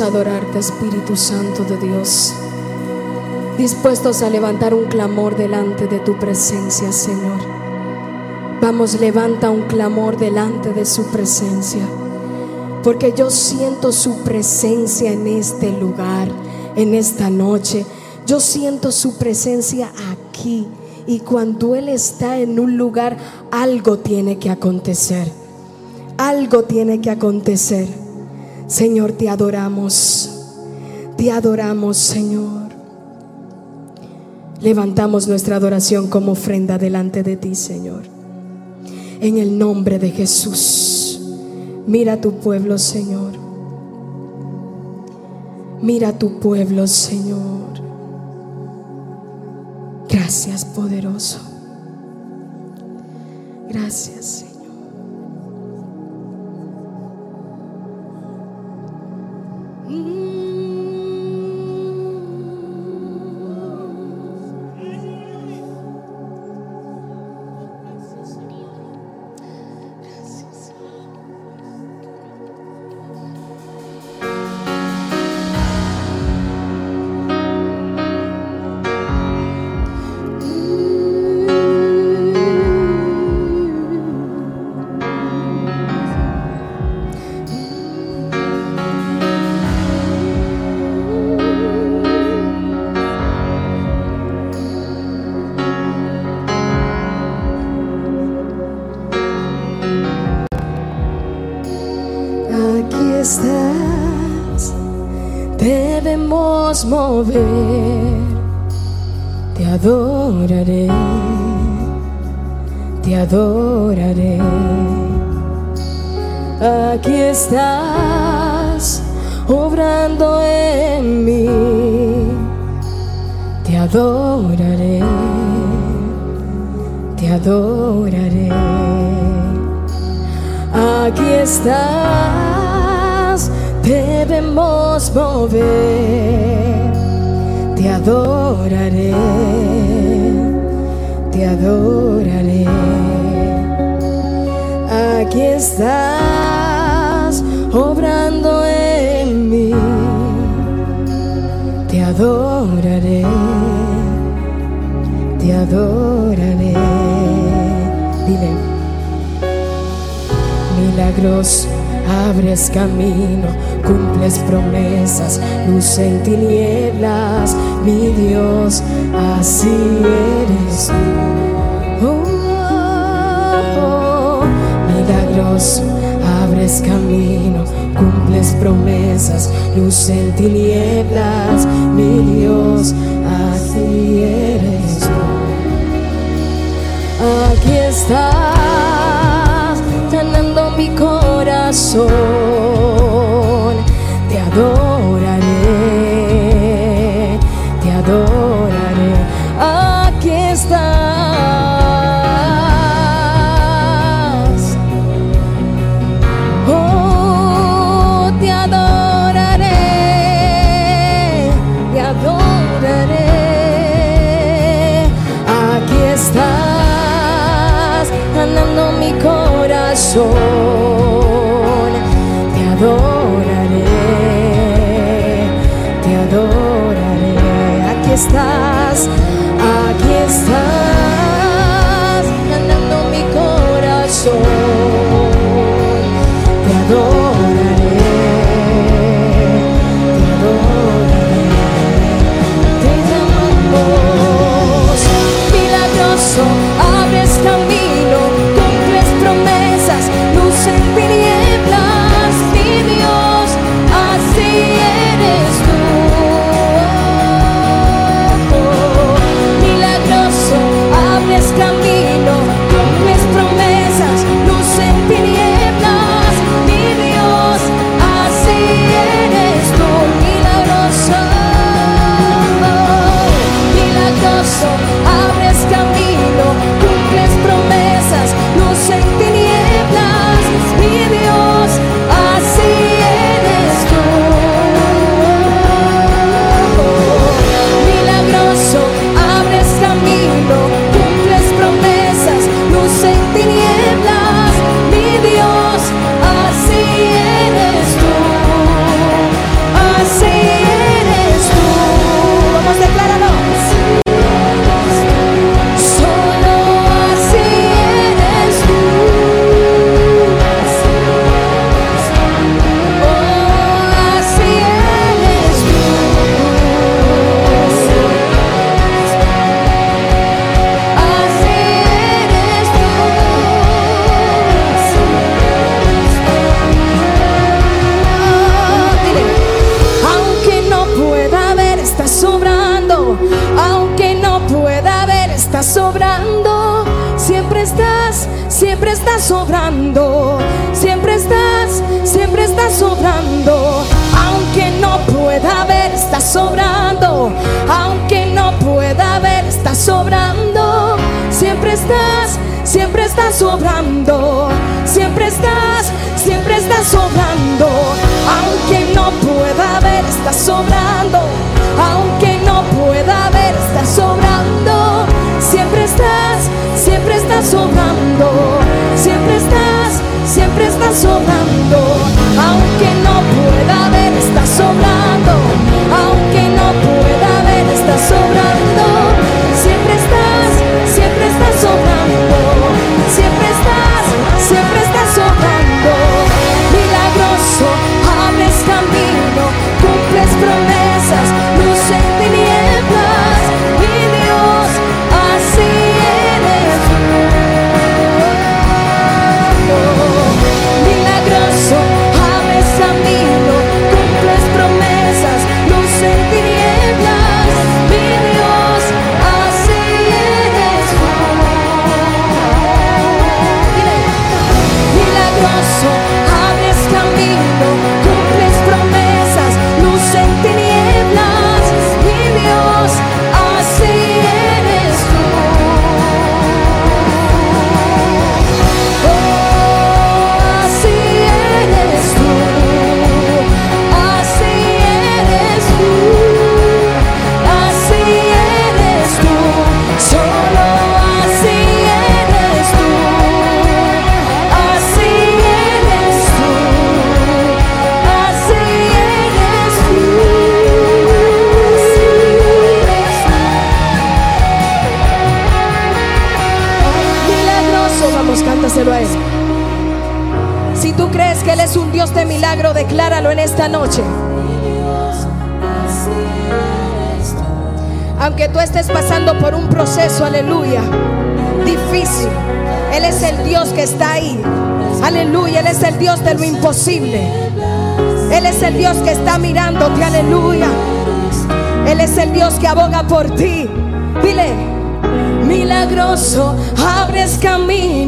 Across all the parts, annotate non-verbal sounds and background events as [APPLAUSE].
adorarte, Espíritu Santo de Dios, dispuestos a levantar un clamor delante de tu presencia, Señor. Vamos, levanta un clamor delante de su presencia, porque yo siento su presencia en este lugar, en esta noche. Yo siento su presencia aquí. Y cuando Él está en un lugar, algo tiene que acontecer. Algo tiene que acontecer. Señor, te adoramos. Te adoramos, Señor. Levantamos nuestra adoración como ofrenda delante de ti, Señor. En el nombre de Jesús. Mira tu pueblo, Señor. Mira tu pueblo, Señor. Gracias, poderoso. Gracias, Señor.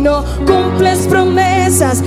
Camino, cumples promesas,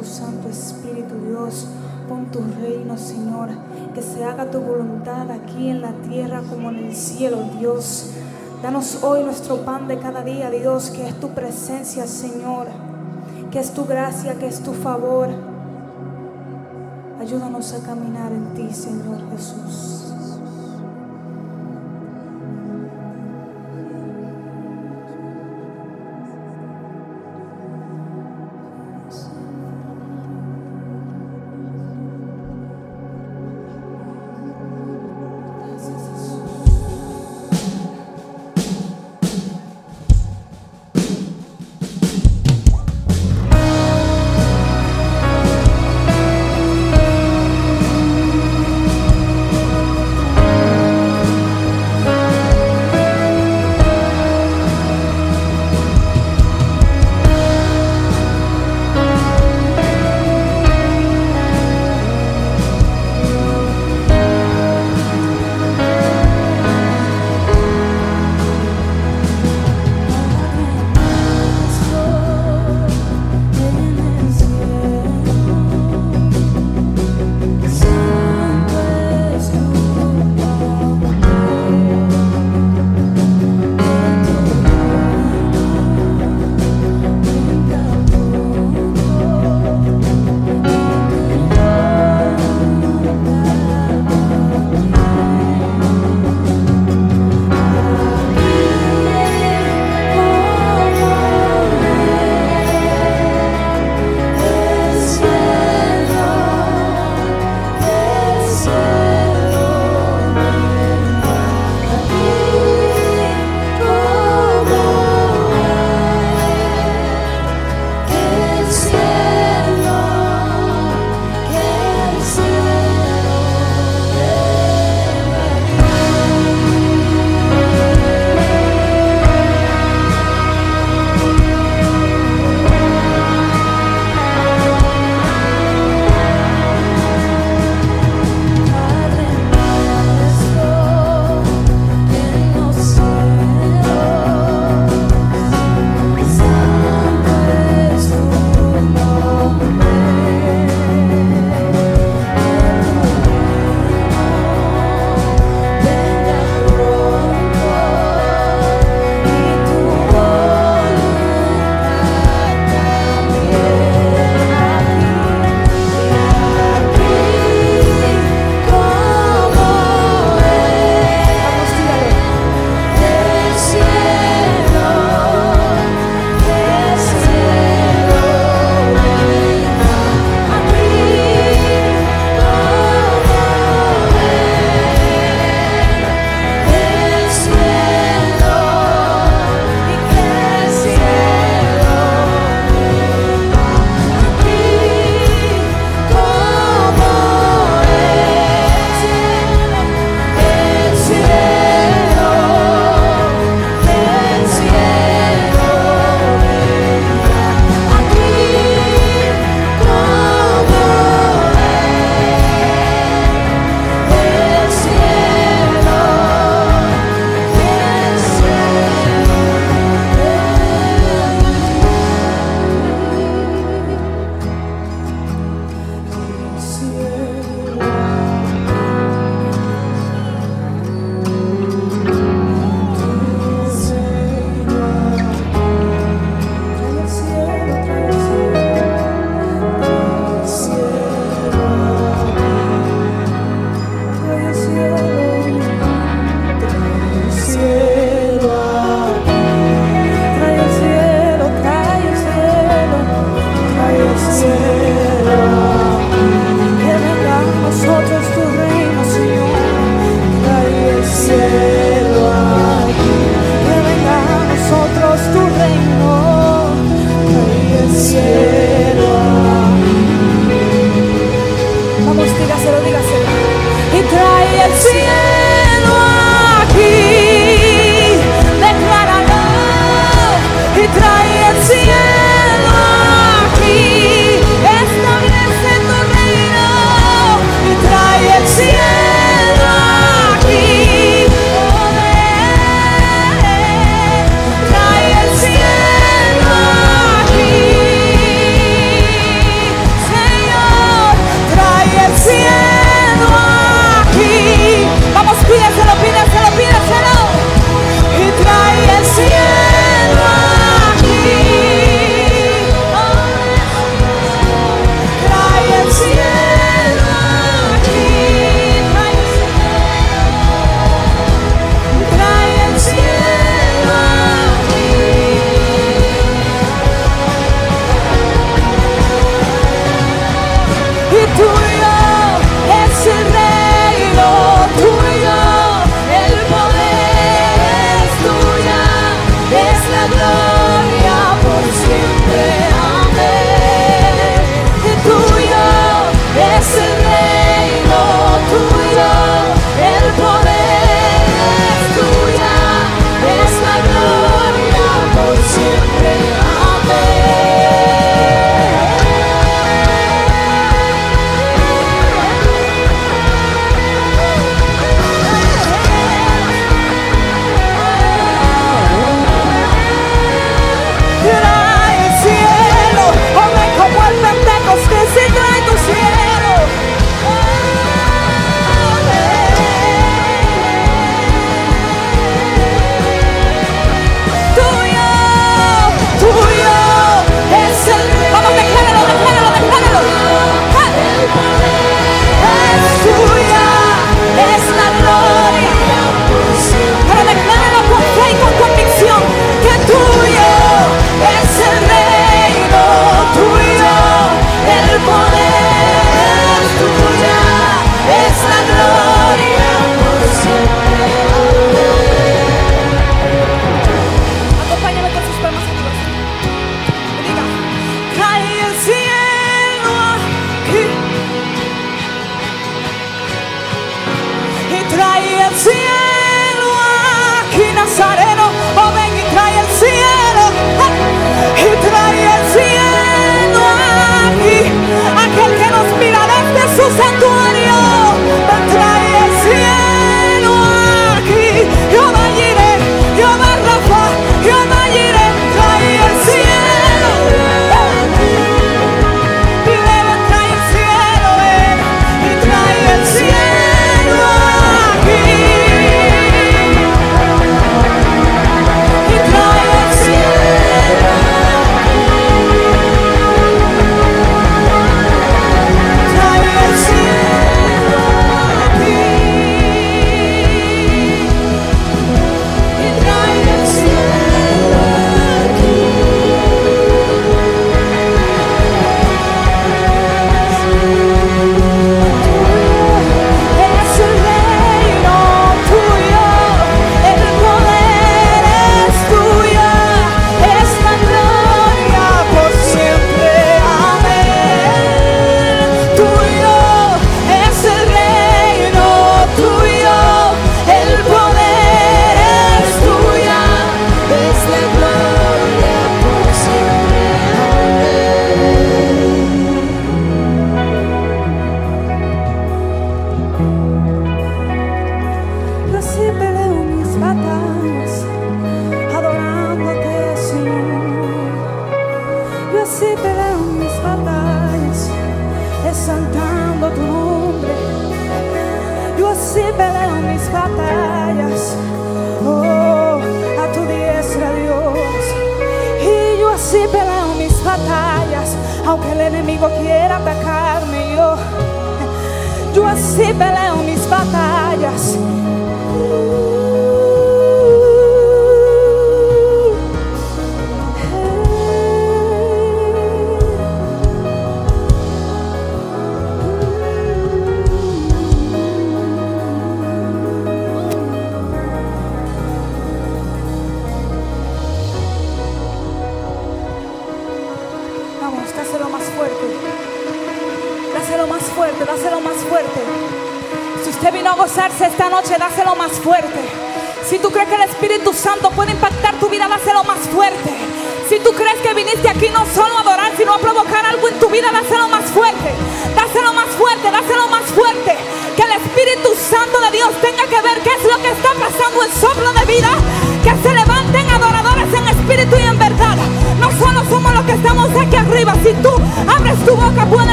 tu Santo Espíritu, Dios. Pon tu reino, Señor. Que se haga tu voluntad aquí en la tierra como en el cielo, Dios. Danos hoy nuestro pan de cada día, Dios, que es tu presencia, Señor. Que es tu gracia, que es tu favor. Ayúdanos a caminar en ti, Señor Jesús.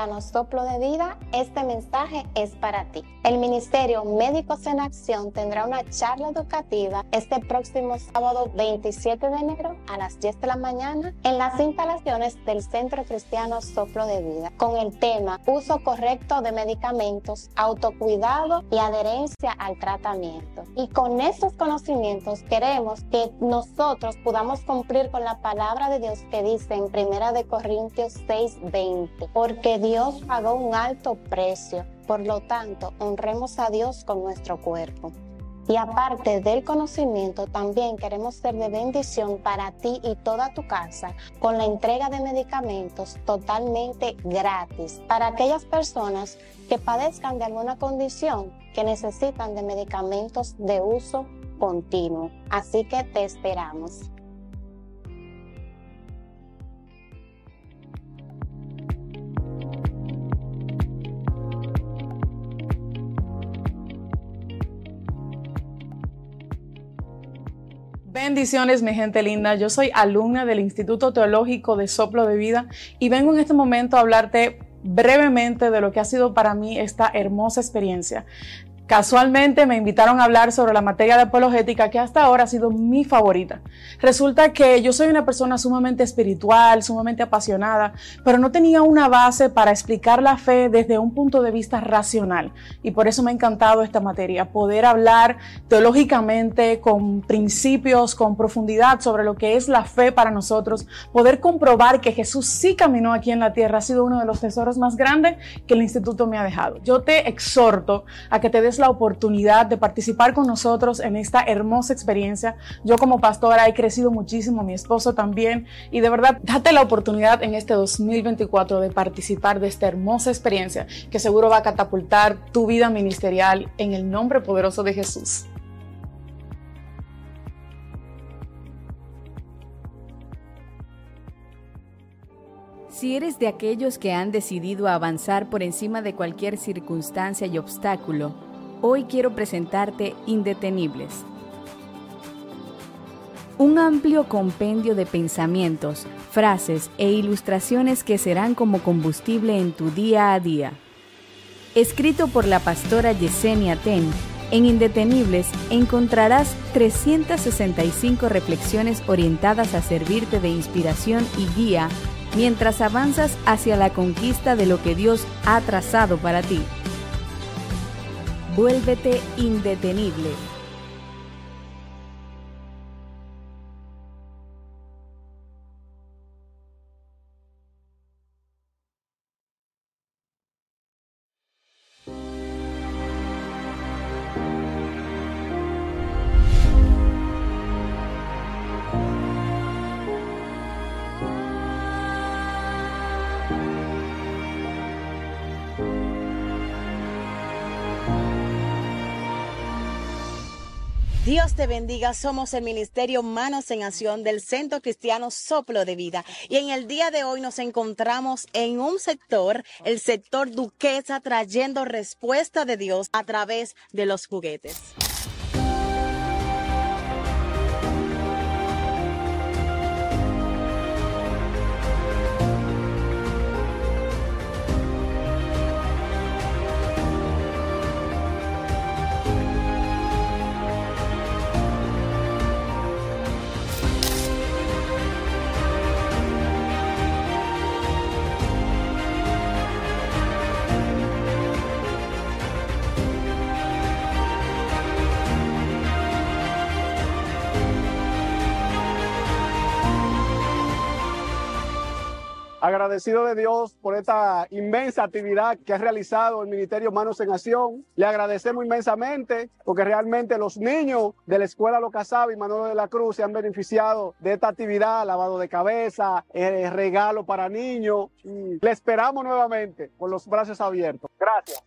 Cristiano Soplo de Vida, este mensaje es para ti. El Ministerio Médicos en Acción tendrá una charla educativa este próximo sábado 27 de enero a las 10 de la mañana en las instalaciones del Centro Cristiano Soplo de Vida con el tema Uso correcto de medicamentos, autocuidado y adherencia al tratamiento. Y con estos conocimientos queremos que nosotros podamos cumplir con la palabra de Dios que dice en Primera de Corintios 6:20, porque Dios pagó un alto precio, por lo tanto, honremos a Dios con nuestro cuerpo. Y aparte del conocimiento, también queremos ser de bendición para ti y toda tu casa con la entrega de medicamentos totalmente gratis para aquellas personas que padezcan de alguna condición que necesitan de medicamentos de uso continuo. Así que te esperamos. Bendiciones, mi gente linda. Yo soy alumna del Instituto Teológico de Soplo de Vida y vengo en este momento a hablarte brevemente de lo que ha sido para mí esta hermosa experiencia. Casualmente me invitaron a hablar sobre la materia de apologética que hasta ahora ha sido mi favorita. Resulta que yo soy una persona sumamente espiritual, sumamente apasionada, pero no tenía una base para explicar la fe desde un punto de vista racional. Y por eso me ha encantado esta materia, poder hablar teológicamente con principios, con profundidad sobre lo que es la fe para nosotros, poder comprobar que Jesús sí caminó aquí en la tierra ha sido uno de los tesoros más grandes que el instituto me ha dejado. Yo te exhorto a que te des la oportunidad de participar con nosotros en esta hermosa experiencia. Yo como pastora he crecido muchísimo, mi esposo también, y de verdad, date la oportunidad en este 2024 de participar de esta hermosa experiencia que seguro va a catapultar tu vida ministerial en el nombre poderoso de Jesús. Si eres de aquellos que han decidido avanzar por encima de cualquier circunstancia y obstáculo, hoy quiero presentarte Indetenibles. Un amplio compendio de pensamientos, frases e ilustraciones que serán como combustible en tu día a día. Escrito por la pastora Yesenia Ten, en Indetenibles encontrarás 365 reflexiones orientadas a servirte de inspiración y guía mientras avanzas hacia la conquista de lo que Dios ha trazado para ti. Vuélvete indetenible. Dios te bendiga. Somos el Ministerio Manos en Acción del Centro Cristiano Soplo de Vida. Y en el día de hoy nos encontramos en un sector, el sector Duquesa, trayendo respuesta de Dios a través de los juguetes. Agradecido de Dios por esta inmensa actividad que ha realizado el Ministerio Manos en Acción. Le agradecemos inmensamente porque realmente los niños de la Escuela Locasabi y Manolo de la Cruz se han beneficiado de esta actividad, lavado de cabeza, eh, regalo para niños. Y le esperamos nuevamente con los brazos abiertos. Gracias.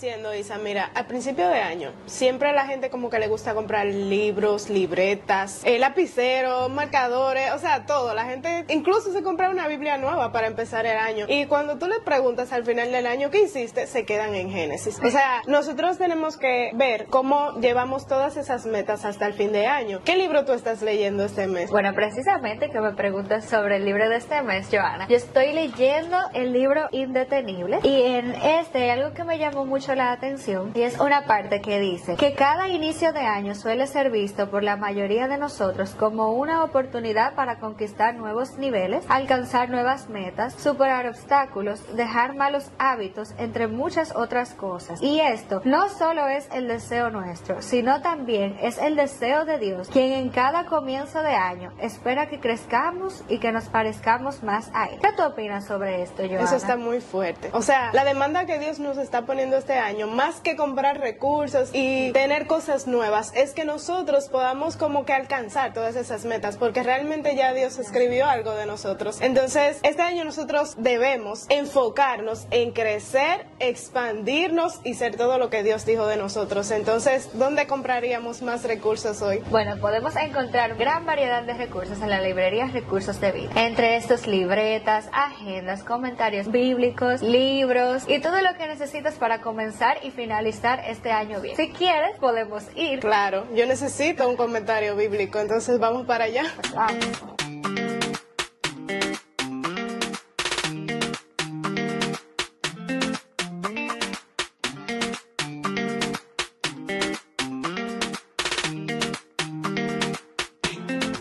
Diciendo, Isa, mira, al principio de año, siempre a la gente como que le gusta comprar libros, libretas, eh, lapiceros, marcadores, o sea, todo. La gente incluso se compra una Biblia nueva para empezar el año. Y cuando tú le preguntas al final del año qué hiciste, se quedan en Génesis. O sea, nosotros tenemos que ver cómo llevamos todas esas metas hasta el fin de año. ¿Qué libro tú estás leyendo este mes? Bueno, precisamente que me preguntas sobre el libro de este mes, Joana. Yo estoy leyendo el libro Indetenible y en este algo que me llamó mucho la atención y es una parte que dice que cada inicio de año suele ser visto por la mayoría de nosotros como una oportunidad para conquistar nuevos niveles, alcanzar nuevas metas, superar obstáculos, dejar malos hábitos, entre muchas otras cosas. Y esto no solo es el deseo nuestro, sino también es el deseo de Dios, quien en cada comienzo de año espera que crezcamos y que nos parezcamos más a Él. ¿Qué tú opinas sobre esto, Joana? Eso está muy fuerte. O sea, la demanda que Dios nos está poniendo este año, más que comprar recursos y tener cosas nuevas, es que nosotros podamos como que alcanzar todas esas metas, porque realmente ya Dios escribió algo de nosotros. Entonces, este año nosotros debemos enfocarnos en crecer, expandirnos y ser todo lo que Dios dijo de nosotros. Entonces, ¿dónde compraríamos más recursos hoy? Bueno, podemos encontrar gran variedad de recursos en la librería Recursos de Vida. Entre estos, libretas, agendas, comentarios bíblicos, libros y todo lo que necesitas para comenzar y finalizar este año bien. Si quieres, podemos ir. Claro, yo necesito un comentario bíblico, entonces vamos para allá. Pues vamos.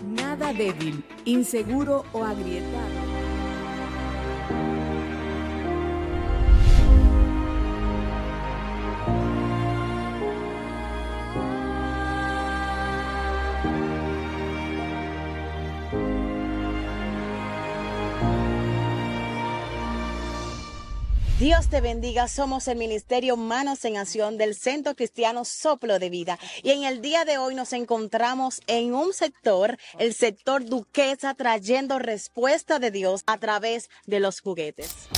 Nada débil, inseguro o agrietado. Dios te bendiga. Somos el Ministerio Manos en Acción del Centro Cristiano Soplo de Vida. Y en el día de hoy nos encontramos en un sector, el sector Duquesa, trayendo respuesta de Dios a través de los juguetes.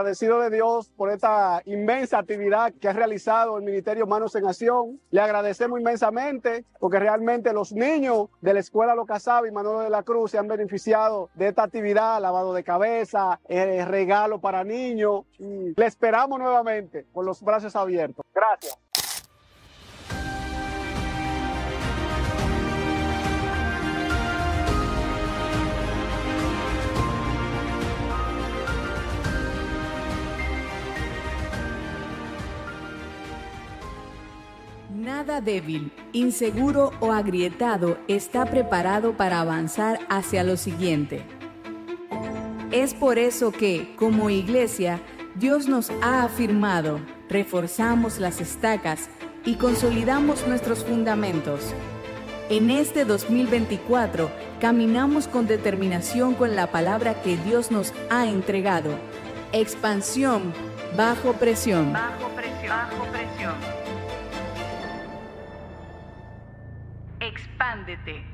Agradecido de Dios por esta inmensa actividad que ha realizado el Ministerio Manos en Acción. Le agradecemos inmensamente porque realmente los niños de la Escuela Locasabi y Manolo de la Cruz se han beneficiado de esta actividad, lavado de cabeza, eh, regalo para niños. Y le esperamos nuevamente con los brazos abiertos. Gracias. Nada débil, inseguro o agrietado está preparado para avanzar hacia lo siguiente. Es por eso que, como iglesia, Dios nos ha afirmado, reforzamos las estacas y consolidamos nuestros fundamentos. En este 2024 caminamos con determinación con la palabra que Dios nos ha entregado. Expansión bajo presión. Bajo. Bajo presión. Expándete.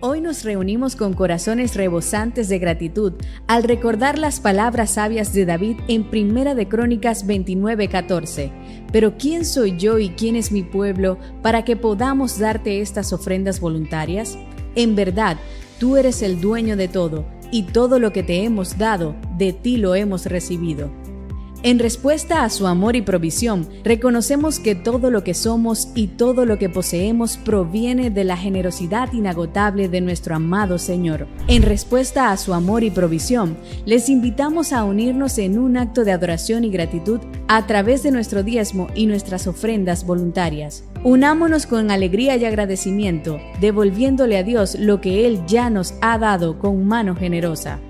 Hoy nos reunimos con corazones rebosantes de gratitud al recordar las palabras sabias de David en Primera de Crónicas 29:14. Pero ¿quién soy yo y quién es mi pueblo para que podamos darte estas ofrendas voluntarias? En verdad, tú eres el dueño de todo, y todo lo que te hemos dado, de ti lo hemos recibido. En respuesta a su amor y provisión, reconocemos que todo lo que somos y todo lo que poseemos proviene de la generosidad inagotable de nuestro amado Señor. En respuesta a su amor y provisión, les invitamos a unirnos en un acto de adoración y gratitud a través de nuestro diezmo y nuestras ofrendas voluntarias. Unámonos con alegría y agradecimiento, devolviéndole a Dios lo que Él ya nos ha dado con mano generosa.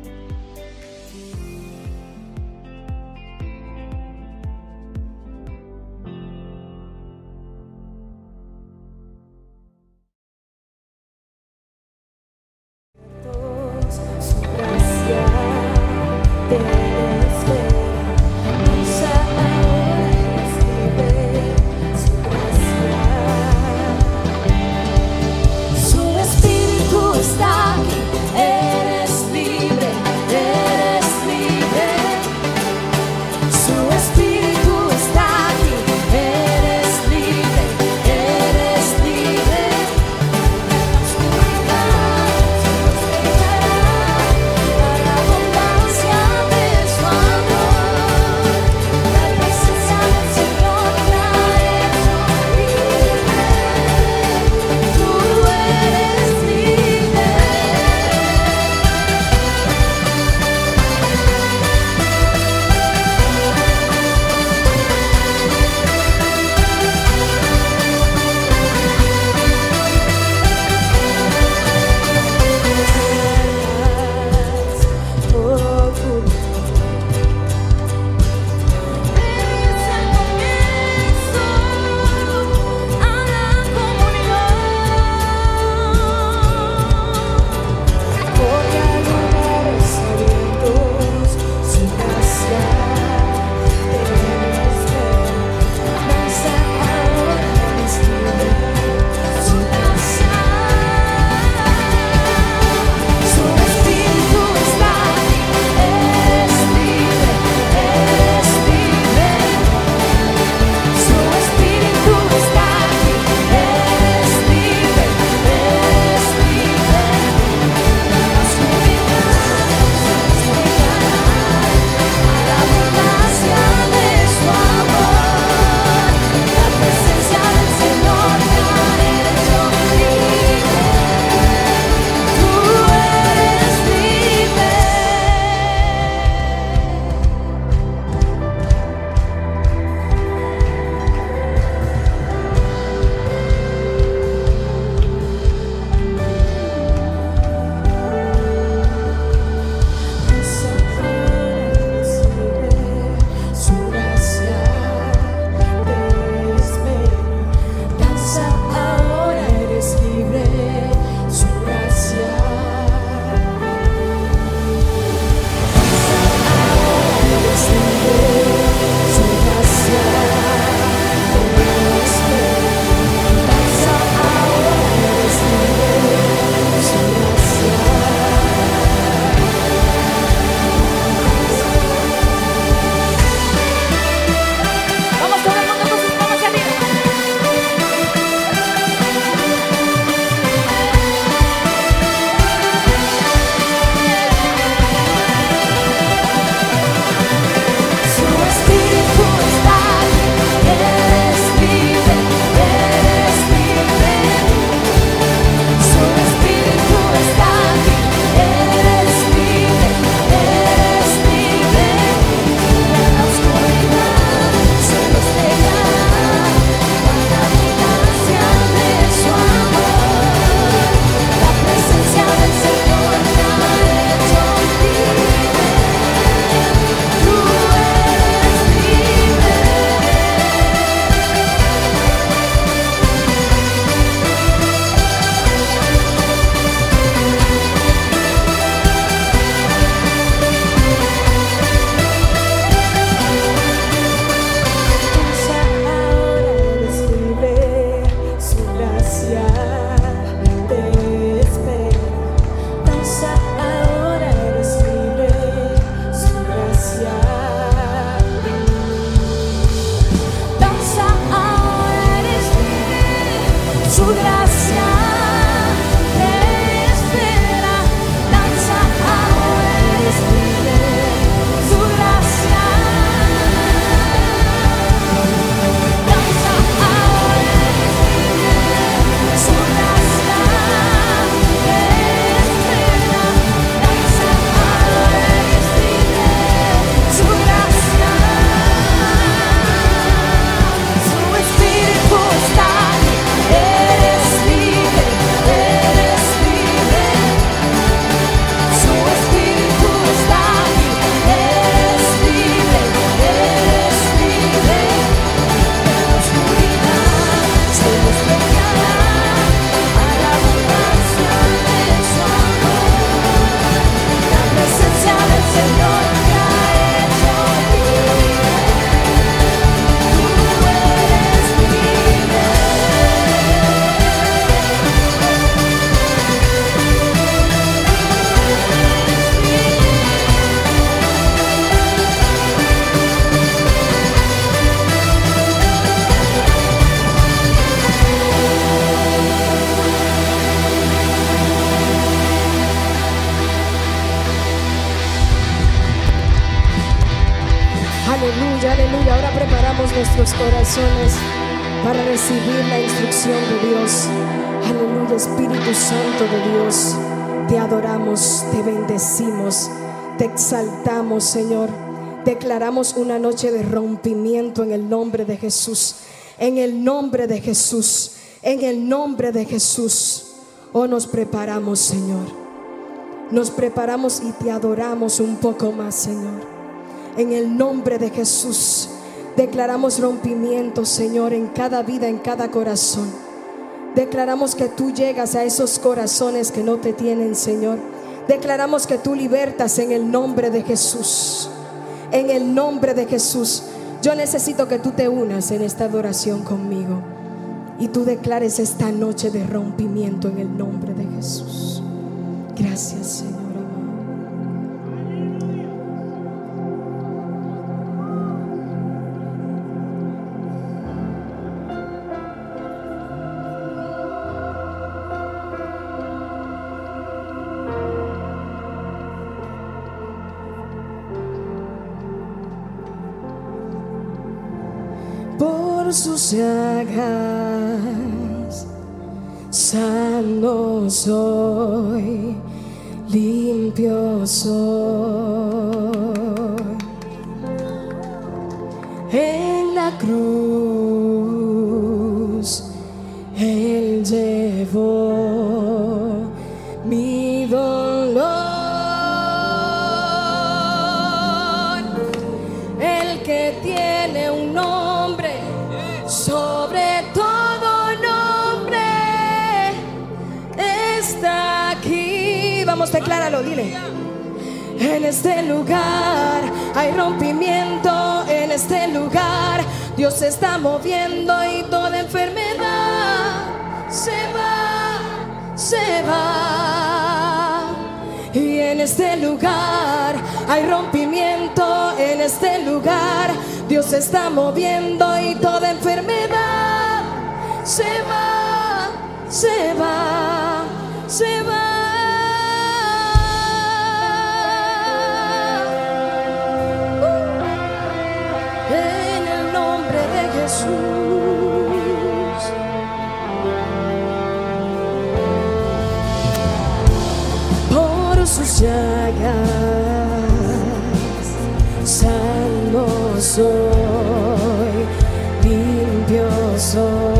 Señor. Declaramos una noche de rompimiento en el nombre de Jesús. En el nombre de Jesús. En el nombre de Jesús. Oh, nos preparamos, Señor. Nos preparamos y te adoramos un poco más, Señor. En el nombre de Jesús. Declaramos rompimiento, Señor, en cada vida, en cada corazón. Declaramos que tú llegas a esos corazones que no te tienen, Señor. Declaramos que tú libertas en el nombre de Jesús. En el nombre de Jesús. Yo necesito que tú te unas en esta adoración conmigo. Y tú declares esta noche de rompimiento en el nombre de Jesús. Gracias, Señor. Sus llagas sano soy, limpio soy. En la cruz En este lugar hay rompimiento, en este lugar Dios está moviendo y toda enfermedad se va, se va. Y en este lugar hay rompimiento, en este lugar Dios está moviendo y toda enfermedad se va, se va, se va. De Jesús. por sus llagas sano soy, limpio soy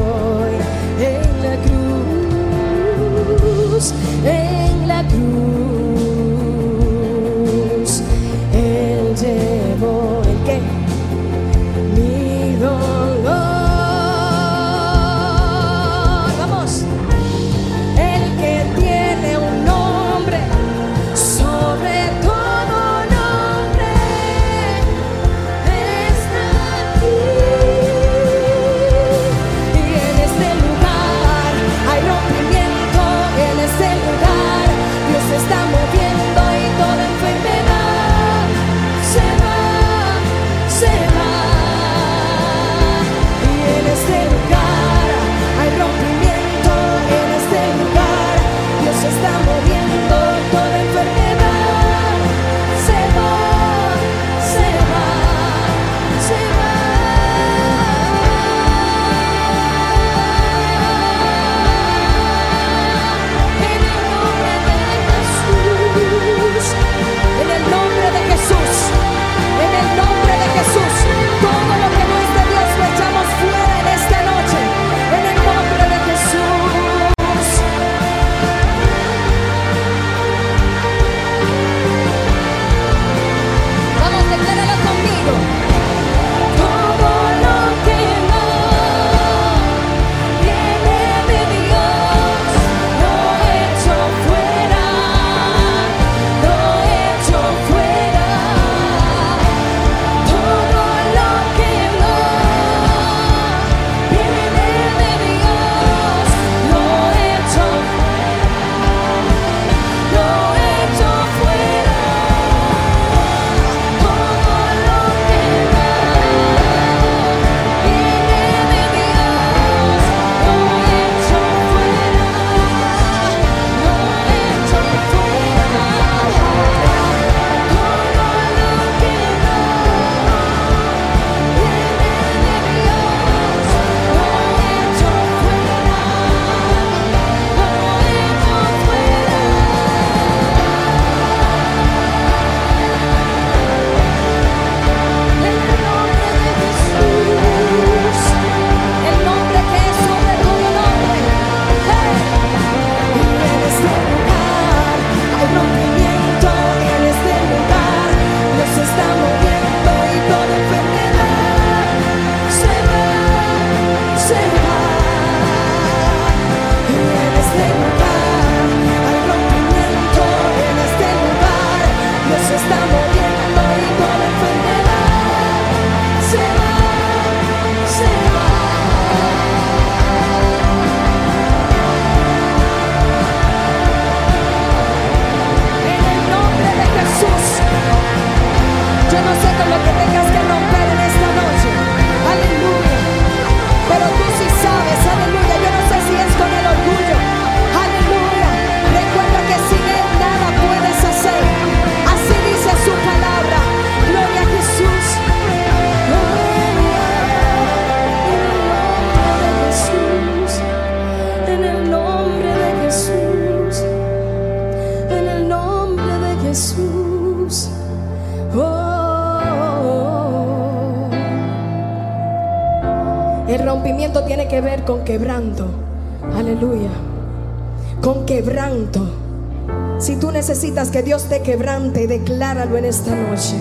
Dios te quebrante, decláralo en esta noche.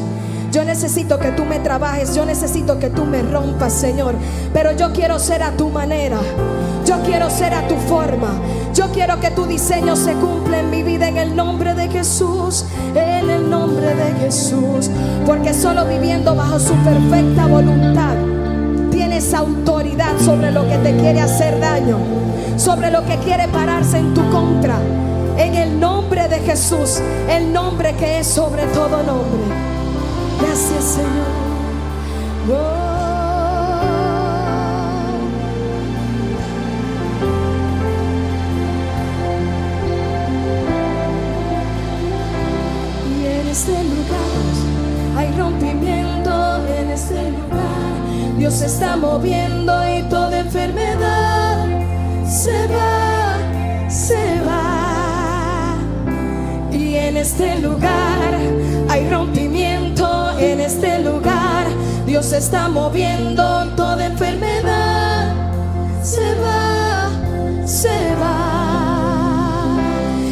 Yo necesito que tú me trabajes, yo necesito que tú me rompas, Señor. Pero yo quiero ser a tu manera, yo quiero ser a tu forma. Yo quiero que tu diseño se cumpla en mi vida en el nombre de Jesús, en el nombre de Jesús. Porque solo viviendo bajo su perfecta voluntad tienes autoridad sobre lo que te quiere hacer daño, sobre lo que quiere pararse en Jesús, el nombre que es sobre todo nombre. Gracias Señor. Oh. Este lugar hay rompimiento en este lugar. Dios está moviendo y toda Dios está moviendo toda enfermedad se va, se va.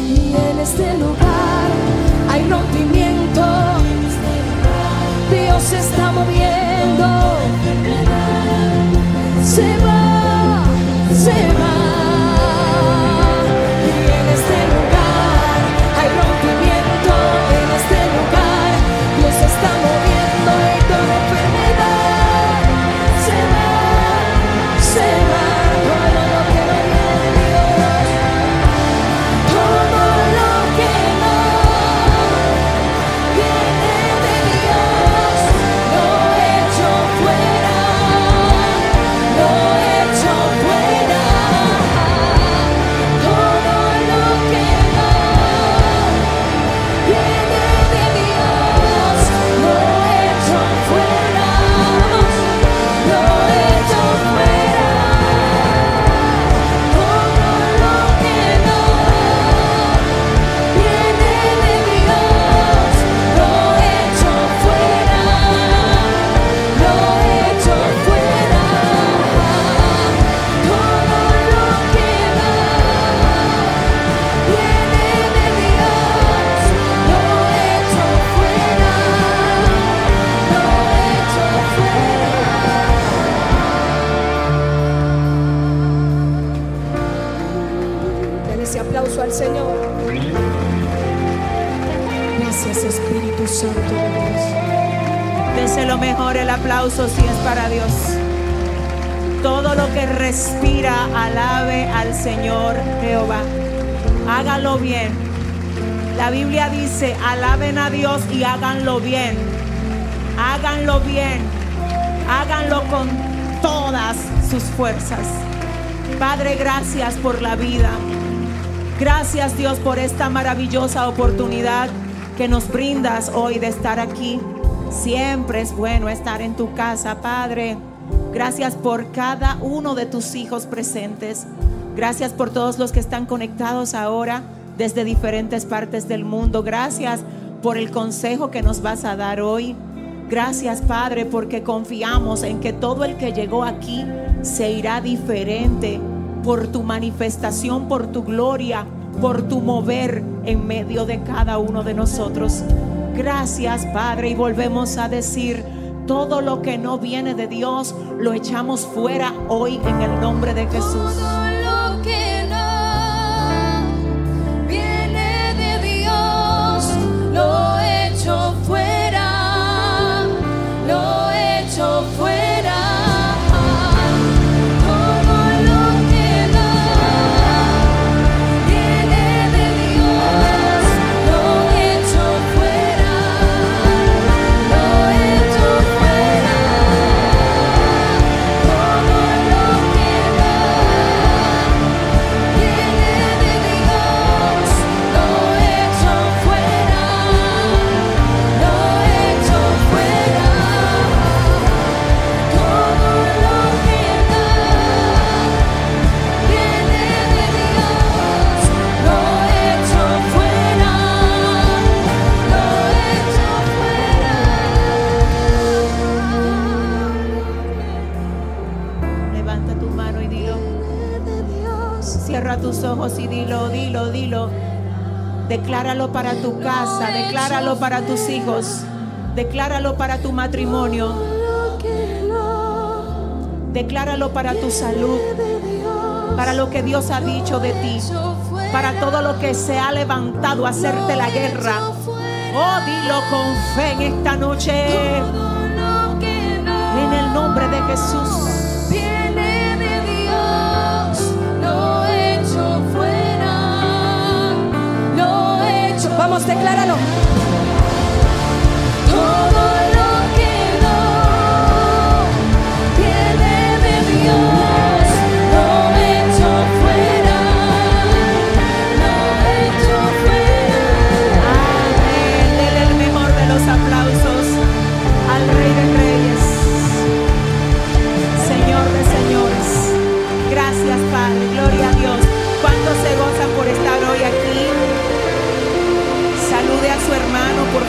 Y en este lugar hay rompimiento. Dios está moviendo. Se va, se va. La Biblia dice, alaben a Dios y háganlo bien. Háganlo bien. Háganlo con todas sus fuerzas. Padre, gracias por la vida. Gracias Dios por esta maravillosa oportunidad que nos brindas hoy de estar aquí. Siempre es bueno estar en tu casa, Padre. Gracias por cada uno de tus hijos presentes. Gracias por todos los que están conectados ahora desde diferentes partes del mundo. Gracias por el consejo que nos vas a dar hoy. Gracias, Padre, porque confiamos en que todo el que llegó aquí se irá diferente por tu manifestación, por tu gloria, por tu mover en medio de cada uno de nosotros. Gracias, Padre, y volvemos a decir, todo lo que no viene de Dios lo echamos fuera hoy en el nombre de Jesús. Decláralo para tu casa, decláralo para tus hijos, decláralo para tu matrimonio, decláralo para tu salud, para lo que Dios ha dicho de ti, para todo lo que se ha levantado a hacerte la guerra. Oh, dilo con fe en esta noche. En el nombre de Jesús. Vamos, decláralo.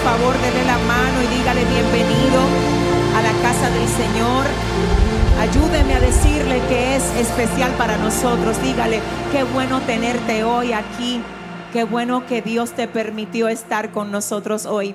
Favor, dele la mano y dígale bienvenido a la casa del Señor. Ayúdeme a decirle que es especial para nosotros. Dígale, qué bueno tenerte hoy aquí. Qué bueno que Dios te permitió estar con nosotros hoy.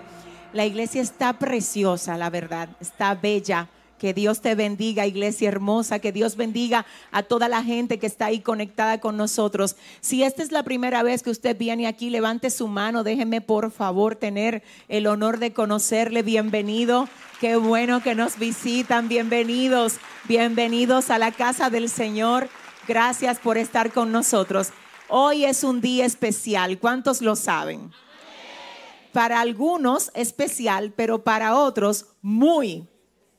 La iglesia está preciosa, la verdad, está bella. Que Dios te bendiga, iglesia hermosa. Que Dios bendiga a toda la gente que está ahí conectada con nosotros. Si esta es la primera vez que usted viene aquí, levante su mano. Déjeme por favor tener el honor de conocerle. Bienvenido. Qué bueno que nos visitan. Bienvenidos. Bienvenidos a la casa del Señor. Gracias por estar con nosotros. Hoy es un día especial. ¿Cuántos lo saben? Para algunos especial, pero para otros muy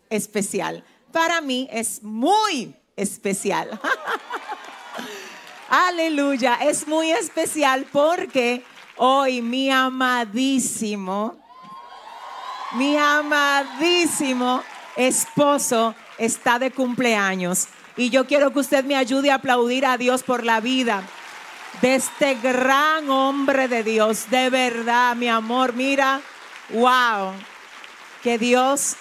especial. Para mí es muy especial. [LAUGHS] Aleluya, es muy especial porque hoy mi amadísimo, mi amadísimo esposo está de cumpleaños. Y yo quiero que usted me ayude a aplaudir a Dios por la vida de este gran hombre de Dios. De verdad, mi amor, mira, wow. Que Dios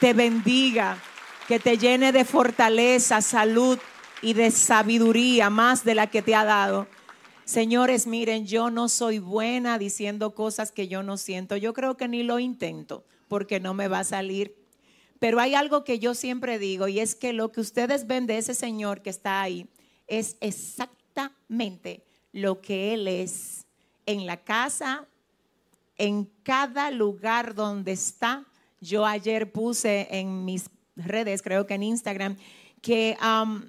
te bendiga, que te llene de fortaleza, salud y de sabiduría más de la que te ha dado. Señores, miren, yo no soy buena diciendo cosas que yo no siento. Yo creo que ni lo intento porque no me va a salir. Pero hay algo que yo siempre digo y es que lo que ustedes ven de ese señor que está ahí es exactamente lo que él es en la casa, en cada lugar donde está. Yo ayer puse en mis redes, creo que en Instagram, que um,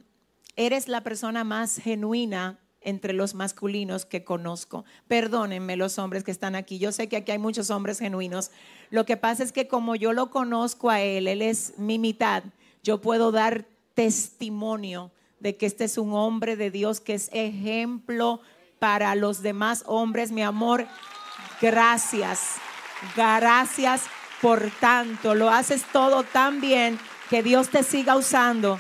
eres la persona más genuina entre los masculinos que conozco. Perdónenme los hombres que están aquí. Yo sé que aquí hay muchos hombres genuinos. Lo que pasa es que como yo lo conozco a él, él es mi mitad, yo puedo dar testimonio de que este es un hombre de Dios que es ejemplo para los demás hombres. Mi amor, gracias. Gracias por tanto. Lo haces todo tan bien. Que Dios te siga usando.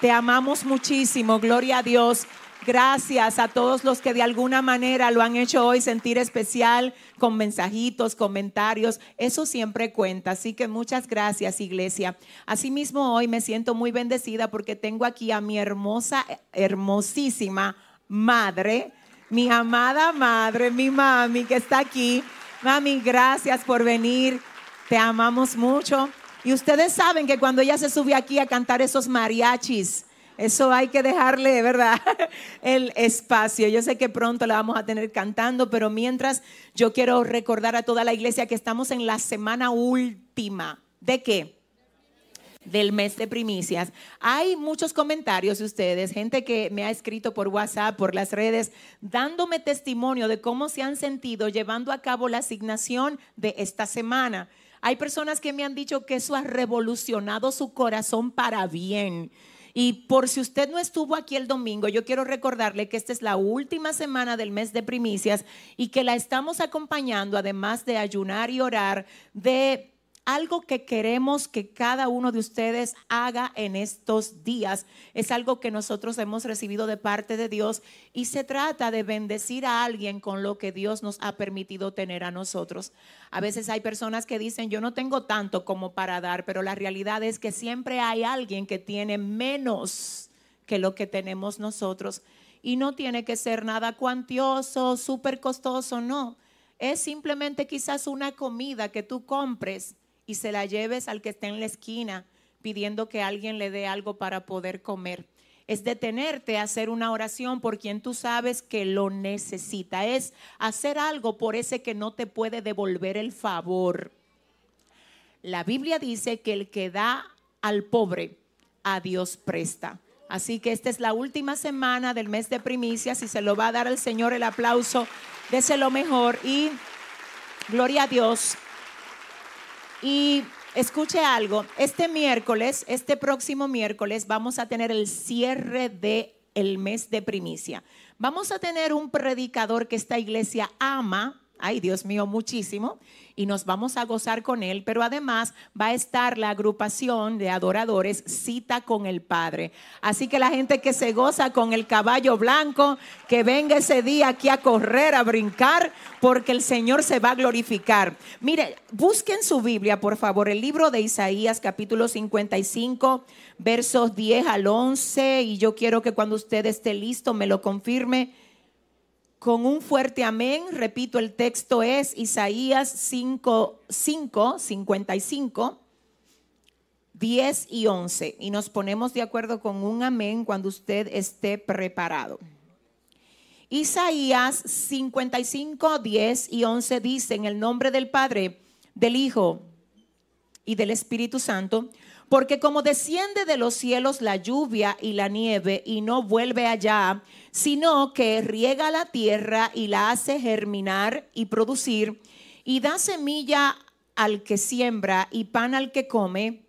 Te amamos muchísimo. Gloria a Dios. Gracias a todos los que de alguna manera lo han hecho hoy sentir especial con mensajitos, comentarios. Eso siempre cuenta. Así que muchas gracias, iglesia. Asimismo, hoy me siento muy bendecida porque tengo aquí a mi hermosa, hermosísima madre, mi amada madre, mi mami que está aquí. Mami, gracias por venir. Te amamos mucho. Y ustedes saben que cuando ella se sube aquí a cantar esos mariachis, eso hay que dejarle, ¿verdad? [LAUGHS] El espacio. Yo sé que pronto la vamos a tener cantando, pero mientras yo quiero recordar a toda la iglesia que estamos en la semana última. ¿De qué? Del mes de primicias. Hay muchos comentarios de ustedes, gente que me ha escrito por WhatsApp, por las redes, dándome testimonio de cómo se han sentido llevando a cabo la asignación de esta semana. Hay personas que me han dicho que eso ha revolucionado su corazón para bien. Y por si usted no estuvo aquí el domingo, yo quiero recordarle que esta es la última semana del mes de primicias y que la estamos acompañando, además de ayunar y orar, de algo que queremos que cada uno de ustedes haga en estos días. Es algo que nosotros hemos recibido de parte de Dios y se trata de bendecir a alguien con lo que Dios nos ha permitido tener a nosotros. A veces hay personas que dicen, yo no tengo tanto como para dar, pero la realidad es que siempre hay alguien que tiene menos que lo que tenemos nosotros. Y no tiene que ser nada cuantioso, súper costoso, no. Es simplemente quizás una comida que tú compres y se la lleves al que esté en la esquina pidiendo que alguien le dé algo para poder comer. Es detenerte a hacer una oración por quien tú sabes que lo necesita. Es hacer algo por ese que no te puede devolver el favor. La Biblia dice que el que da al pobre, a Dios presta. Así que esta es la última semana del mes de primicias y se lo va a dar al Señor el aplauso. Déselo mejor y gloria a Dios. Y escuche algo, este miércoles, este próximo miércoles vamos a tener el cierre de el mes de primicia. Vamos a tener un predicador que esta iglesia ama, ay Dios mío, muchísimo, y nos vamos a gozar con él, pero además va a estar la agrupación de adoradores Cita con el Padre. Así que la gente que se goza con el caballo blanco, que venga ese día aquí a correr, a brincar, porque el Señor se va a glorificar. Mire, busquen su Biblia, por favor, el libro de Isaías capítulo 55, versos 10 al 11, y yo quiero que cuando usted esté listo me lo confirme con un fuerte amén. Repito, el texto es Isaías 5, 5, 55, 10 y 11. Y nos ponemos de acuerdo con un amén cuando usted esté preparado. Isaías 55, 10 y 11 dice en el nombre del Padre, del Hijo y del Espíritu Santo, porque como desciende de los cielos la lluvia y la nieve y no vuelve allá, sino que riega la tierra y la hace germinar y producir, y da semilla al que siembra y pan al que come,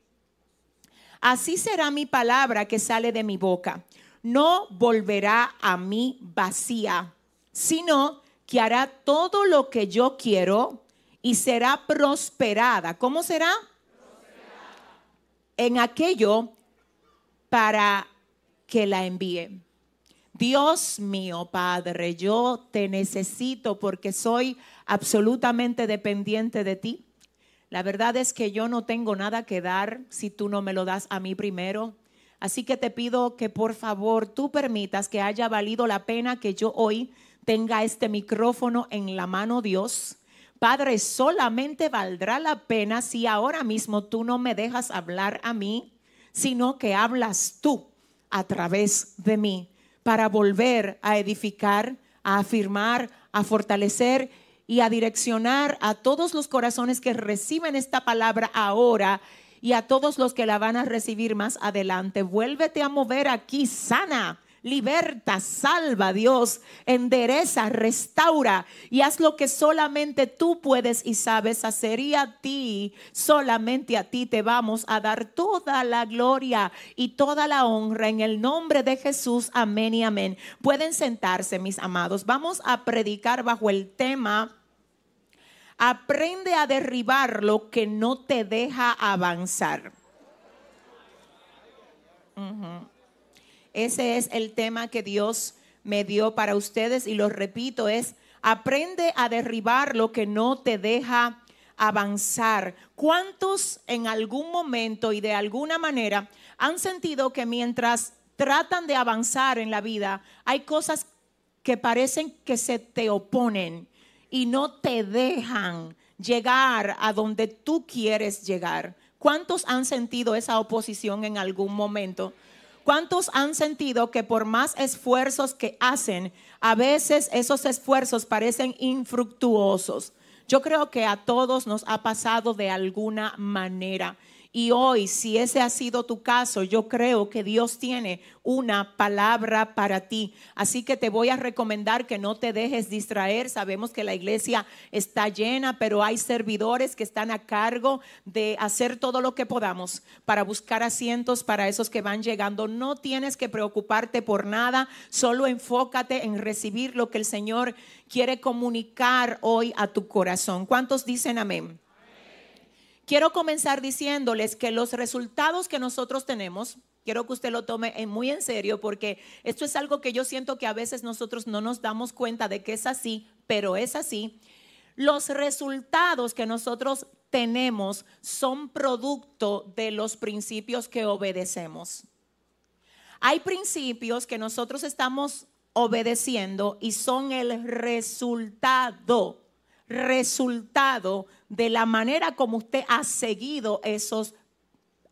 así será mi palabra que sale de mi boca. No volverá a mí vacía, sino que hará todo lo que yo quiero y será prosperada. ¿Cómo será? En aquello para que la envíe. Dios mío, Padre, yo te necesito porque soy absolutamente dependiente de ti. La verdad es que yo no tengo nada que dar si tú no me lo das a mí primero. Así que te pido que por favor tú permitas que haya valido la pena que yo hoy tenga este micrófono en la mano, Dios Padre, solamente valdrá la pena si ahora mismo tú no me dejas hablar a mí, sino que hablas tú a través de mí para volver a edificar, a afirmar, a fortalecer y a direccionar a todos los corazones que reciben esta palabra ahora y a todos los que la van a recibir más adelante. Vuélvete a mover aquí sana liberta, salva, Dios, endereza, restaura y haz lo que solamente tú puedes y sabes hacer. Y a ti, solamente a ti te vamos a dar toda la gloria y toda la honra en el nombre de Jesús. Amén y amén. Pueden sentarse, mis amados. Vamos a predicar bajo el tema. Aprende a derribar lo que no te deja avanzar. Ese es el tema que Dios me dio para ustedes y lo repito, es aprende a derribar lo que no te deja avanzar. ¿Cuántos en algún momento y de alguna manera han sentido que mientras tratan de avanzar en la vida, hay cosas que parecen que se te oponen y no te dejan llegar a donde tú quieres llegar? ¿Cuántos han sentido esa oposición en algún momento? ¿Cuántos han sentido que por más esfuerzos que hacen, a veces esos esfuerzos parecen infructuosos? Yo creo que a todos nos ha pasado de alguna manera. Y hoy, si ese ha sido tu caso, yo creo que Dios tiene una palabra para ti. Así que te voy a recomendar que no te dejes distraer. Sabemos que la iglesia está llena, pero hay servidores que están a cargo de hacer todo lo que podamos para buscar asientos para esos que van llegando. No tienes que preocuparte por nada, solo enfócate en recibir lo que el Señor quiere comunicar hoy a tu corazón. ¿Cuántos dicen amén? Quiero comenzar diciéndoles que los resultados que nosotros tenemos, quiero que usted lo tome muy en serio porque esto es algo que yo siento que a veces nosotros no nos damos cuenta de que es así, pero es así. Los resultados que nosotros tenemos son producto de los principios que obedecemos. Hay principios que nosotros estamos obedeciendo y son el resultado, resultado de la manera como usted ha seguido esos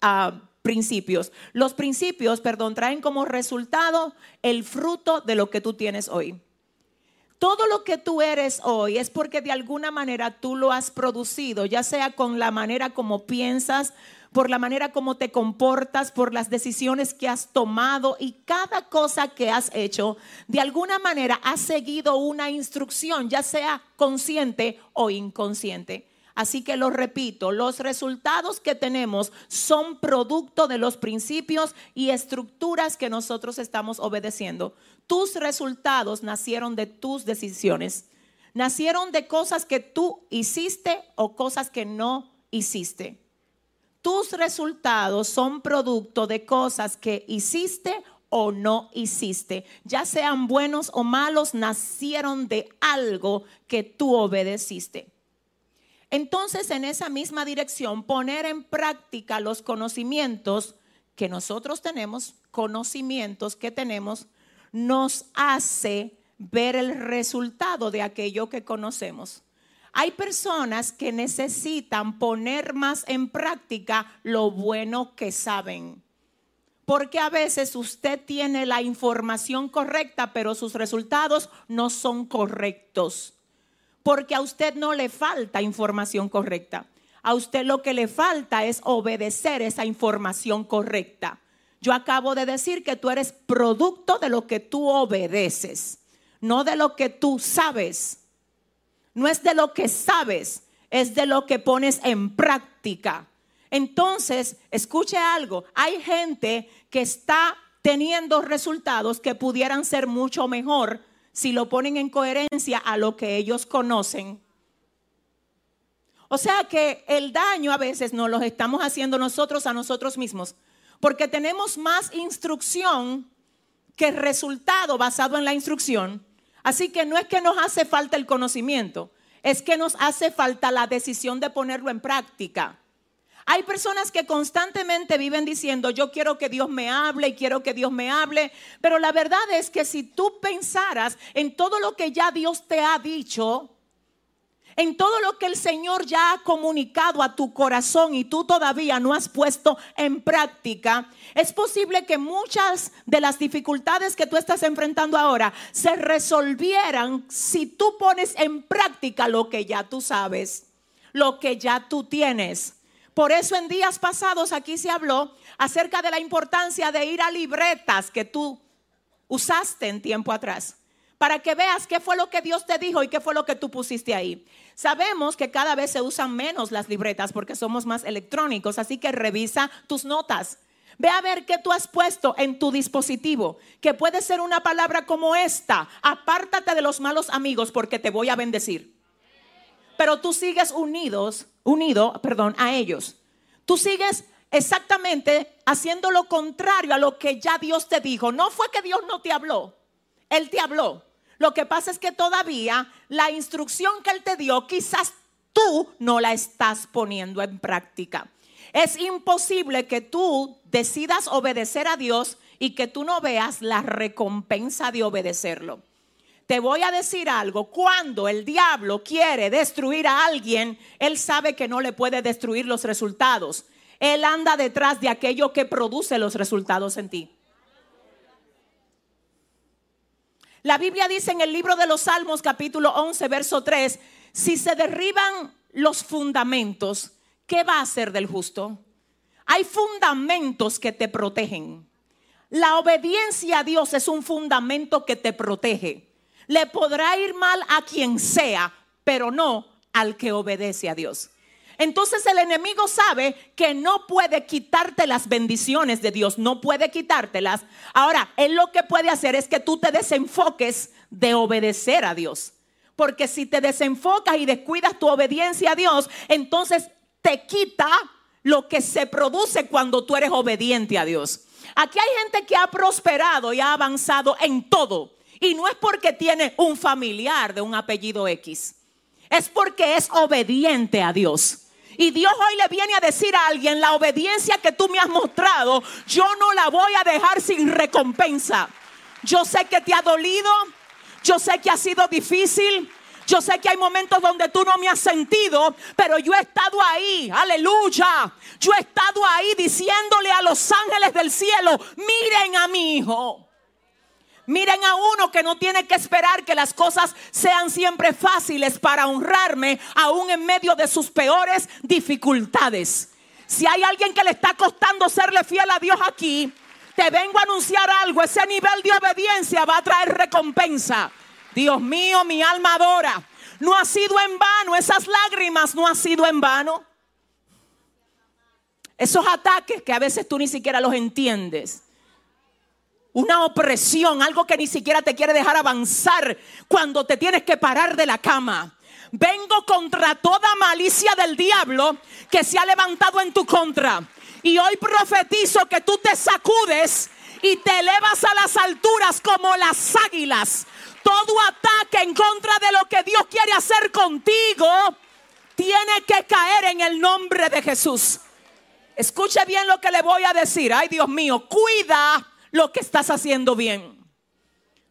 ah, principios. Los principios, perdón, traen como resultado el fruto de lo que tú tienes hoy. Todo lo que tú eres hoy es porque de alguna manera tú lo has producido, ya sea con la manera como piensas, por la manera como te comportas, por las decisiones que has tomado y cada cosa que has hecho, de alguna manera has seguido una instrucción, ya sea consciente o inconsciente. Así que lo repito, los resultados que tenemos son producto de los principios y estructuras que nosotros estamos obedeciendo. Tus resultados nacieron de tus decisiones. Nacieron de cosas que tú hiciste o cosas que no hiciste. Tus resultados son producto de cosas que hiciste o no hiciste. Ya sean buenos o malos, nacieron de algo que tú obedeciste. Entonces, en esa misma dirección, poner en práctica los conocimientos que nosotros tenemos, conocimientos que tenemos, nos hace ver el resultado de aquello que conocemos. Hay personas que necesitan poner más en práctica lo bueno que saben. Porque a veces usted tiene la información correcta, pero sus resultados no son correctos porque a usted no le falta información correcta. A usted lo que le falta es obedecer esa información correcta. Yo acabo de decir que tú eres producto de lo que tú obedeces, no de lo que tú sabes. No es de lo que sabes, es de lo que pones en práctica. Entonces, escuche algo, hay gente que está teniendo resultados que pudieran ser mucho mejor si lo ponen en coherencia a lo que ellos conocen. O sea que el daño a veces no lo estamos haciendo nosotros a nosotros mismos, porque tenemos más instrucción que resultado basado en la instrucción. Así que no es que nos hace falta el conocimiento, es que nos hace falta la decisión de ponerlo en práctica. Hay personas que constantemente viven diciendo, yo quiero que Dios me hable y quiero que Dios me hable, pero la verdad es que si tú pensaras en todo lo que ya Dios te ha dicho, en todo lo que el Señor ya ha comunicado a tu corazón y tú todavía no has puesto en práctica, es posible que muchas de las dificultades que tú estás enfrentando ahora se resolvieran si tú pones en práctica lo que ya tú sabes, lo que ya tú tienes. Por eso en días pasados aquí se habló acerca de la importancia de ir a libretas que tú usaste en tiempo atrás, para que veas qué fue lo que Dios te dijo y qué fue lo que tú pusiste ahí. Sabemos que cada vez se usan menos las libretas porque somos más electrónicos, así que revisa tus notas. Ve a ver qué tú has puesto en tu dispositivo, que puede ser una palabra como esta, apártate de los malos amigos porque te voy a bendecir pero tú sigues unidos, unido, perdón, a ellos. Tú sigues exactamente haciendo lo contrario a lo que ya Dios te dijo. No fue que Dios no te habló, Él te habló. Lo que pasa es que todavía la instrucción que Él te dio, quizás tú no la estás poniendo en práctica. Es imposible que tú decidas obedecer a Dios y que tú no veas la recompensa de obedecerlo. Te voy a decir algo, cuando el diablo quiere destruir a alguien, él sabe que no le puede destruir los resultados. Él anda detrás de aquello que produce los resultados en ti. La Biblia dice en el libro de los Salmos capítulo 11, verso 3, si se derriban los fundamentos, ¿qué va a hacer del justo? Hay fundamentos que te protegen. La obediencia a Dios es un fundamento que te protege. Le podrá ir mal a quien sea, pero no al que obedece a Dios. Entonces el enemigo sabe que no puede quitarte las bendiciones de Dios, no puede quitártelas. Ahora, él lo que puede hacer es que tú te desenfoques de obedecer a Dios. Porque si te desenfocas y descuidas tu obediencia a Dios, entonces te quita lo que se produce cuando tú eres obediente a Dios. Aquí hay gente que ha prosperado y ha avanzado en todo. Y no es porque tiene un familiar de un apellido X. Es porque es obediente a Dios. Y Dios hoy le viene a decir a alguien, la obediencia que tú me has mostrado, yo no la voy a dejar sin recompensa. Yo sé que te ha dolido, yo sé que ha sido difícil, yo sé que hay momentos donde tú no me has sentido, pero yo he estado ahí, aleluya. Yo he estado ahí diciéndole a los ángeles del cielo, miren a mi hijo. Miren a uno que no tiene que esperar que las cosas sean siempre fáciles para honrarme, aún en medio de sus peores dificultades. Si hay alguien que le está costando serle fiel a Dios aquí, te vengo a anunciar algo. Ese nivel de obediencia va a traer recompensa. Dios mío, mi alma adora. No ha sido en vano, esas lágrimas no han sido en vano. Esos ataques que a veces tú ni siquiera los entiendes. Una opresión, algo que ni siquiera te quiere dejar avanzar cuando te tienes que parar de la cama. Vengo contra toda malicia del diablo que se ha levantado en tu contra. Y hoy profetizo que tú te sacudes y te elevas a las alturas como las águilas. Todo ataque en contra de lo que Dios quiere hacer contigo tiene que caer en el nombre de Jesús. Escuche bien lo que le voy a decir. Ay, Dios mío, cuida lo que estás haciendo bien.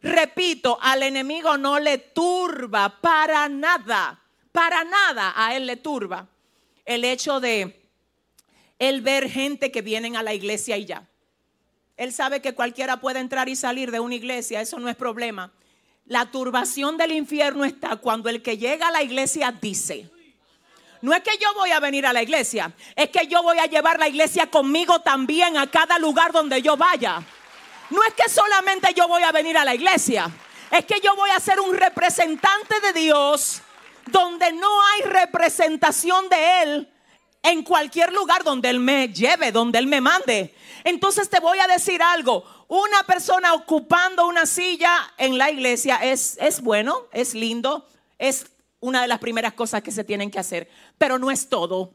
Repito, al enemigo no le turba para nada, para nada a él le turba el hecho de él ver gente que vienen a la iglesia y ya. Él sabe que cualquiera puede entrar y salir de una iglesia, eso no es problema. La turbación del infierno está cuando el que llega a la iglesia dice, no es que yo voy a venir a la iglesia, es que yo voy a llevar la iglesia conmigo también a cada lugar donde yo vaya. No es que solamente yo voy a venir a la iglesia, es que yo voy a ser un representante de Dios donde no hay representación de Él en cualquier lugar donde Él me lleve, donde Él me mande. Entonces te voy a decir algo, una persona ocupando una silla en la iglesia es, es bueno, es lindo, es una de las primeras cosas que se tienen que hacer, pero no es todo.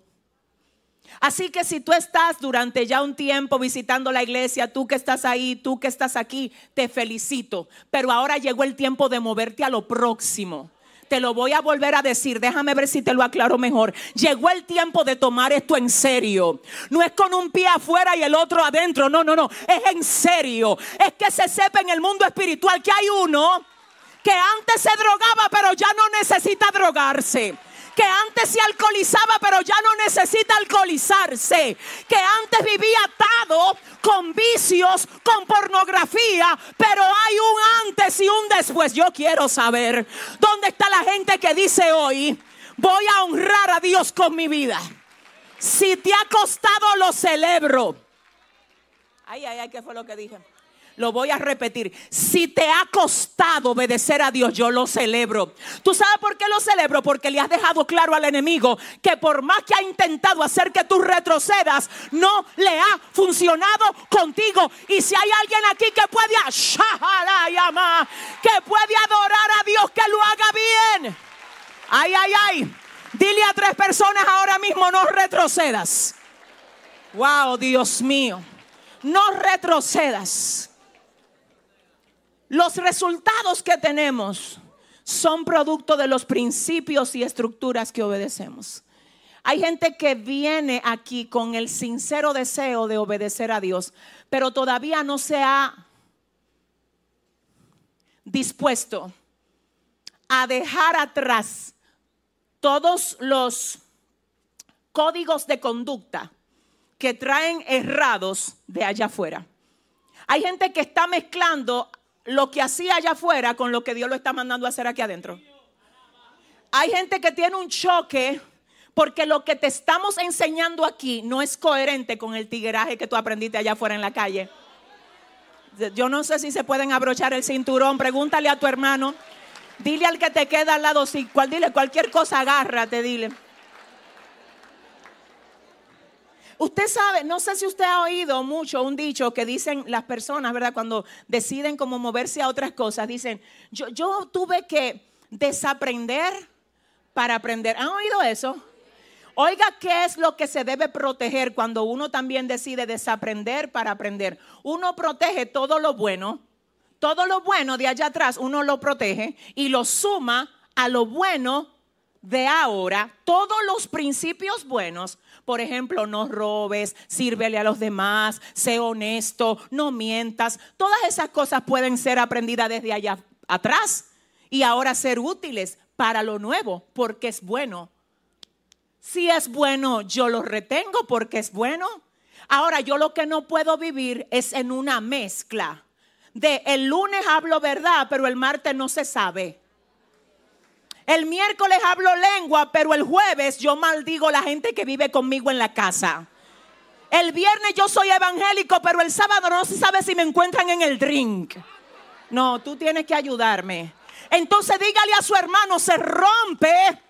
Así que si tú estás durante ya un tiempo visitando la iglesia, tú que estás ahí, tú que estás aquí, te felicito. Pero ahora llegó el tiempo de moverte a lo próximo. Te lo voy a volver a decir, déjame ver si te lo aclaro mejor. Llegó el tiempo de tomar esto en serio. No es con un pie afuera y el otro adentro, no, no, no, es en serio. Es que se sepa en el mundo espiritual que hay uno que antes se drogaba, pero ya no necesita drogarse que antes se alcoholizaba pero ya no necesita alcoholizarse, que antes vivía atado con vicios, con pornografía, pero hay un antes y un después. Yo quiero saber dónde está la gente que dice hoy, voy a honrar a Dios con mi vida. Si te ha costado, lo celebro. Ay, ay, ay, ¿qué fue lo que dije? Lo voy a repetir. Si te ha costado obedecer a Dios, yo lo celebro. ¿Tú sabes por qué lo celebro? Porque le has dejado claro al enemigo que por más que ha intentado hacer que tú retrocedas, no le ha funcionado contigo. Y si hay alguien aquí que puede, que puede adorar a Dios, que lo haga bien. Ay, ay, ay. Dile a tres personas ahora mismo, no retrocedas. Wow, Dios mío. No retrocedas. Los resultados que tenemos son producto de los principios y estructuras que obedecemos. Hay gente que viene aquí con el sincero deseo de obedecer a Dios, pero todavía no se ha dispuesto a dejar atrás todos los códigos de conducta que traen errados de allá afuera. Hay gente que está mezclando lo que hacía allá afuera con lo que Dios lo está mandando a hacer aquí adentro. Hay gente que tiene un choque porque lo que te estamos enseñando aquí no es coherente con el tigueraje que tú aprendiste allá afuera en la calle. Yo no sé si se pueden abrochar el cinturón. Pregúntale a tu hermano. Dile al que te queda al lado, si cual, dile cualquier cosa, agárrate, dile. Usted sabe, no sé si usted ha oído mucho un dicho que dicen las personas, ¿verdad? Cuando deciden cómo moverse a otras cosas, dicen, yo, yo tuve que desaprender para aprender. ¿Han oído eso? Oiga, ¿qué es lo que se debe proteger cuando uno también decide desaprender para aprender? Uno protege todo lo bueno, todo lo bueno de allá atrás, uno lo protege y lo suma a lo bueno de ahora, todos los principios buenos, por ejemplo, no robes, sírvele a los demás, sé honesto, no mientas, todas esas cosas pueden ser aprendidas desde allá atrás y ahora ser útiles para lo nuevo, porque es bueno. Si es bueno, yo lo retengo porque es bueno. Ahora, yo lo que no puedo vivir es en una mezcla de el lunes hablo verdad, pero el martes no se sabe. El miércoles hablo lengua, pero el jueves yo maldigo a la gente que vive conmigo en la casa. El viernes yo soy evangélico, pero el sábado no se sabe si me encuentran en el drink. No, tú tienes que ayudarme. Entonces dígale a su hermano, se rompe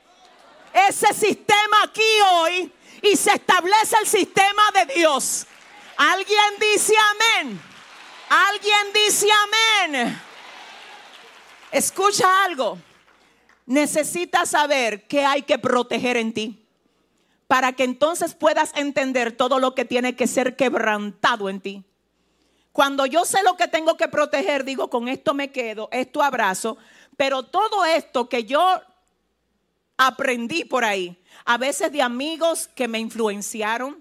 ese sistema aquí hoy y se establece el sistema de Dios. ¿Alguien dice amén? ¿Alguien dice amén? Escucha algo. Necesitas saber qué hay que proteger en ti para que entonces puedas entender todo lo que tiene que ser quebrantado en ti. Cuando yo sé lo que tengo que proteger, digo, con esto me quedo, esto abrazo, pero todo esto que yo aprendí por ahí, a veces de amigos que me influenciaron,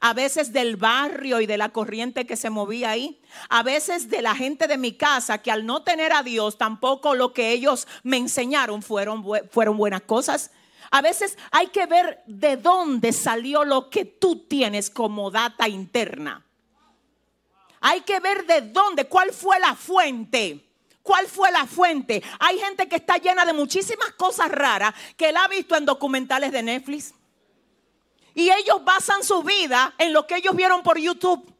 a veces del barrio y de la corriente que se movía ahí, a veces de la gente de mi casa que al no tener a Dios tampoco lo que ellos me enseñaron fueron, fueron buenas cosas. A veces hay que ver de dónde salió lo que tú tienes como data interna. Hay que ver de dónde, cuál fue la fuente. ¿Cuál fue la fuente? Hay gente que está llena de muchísimas cosas raras que él ha visto en documentales de Netflix. Y ellos basan su vida en lo que ellos vieron por YouTube,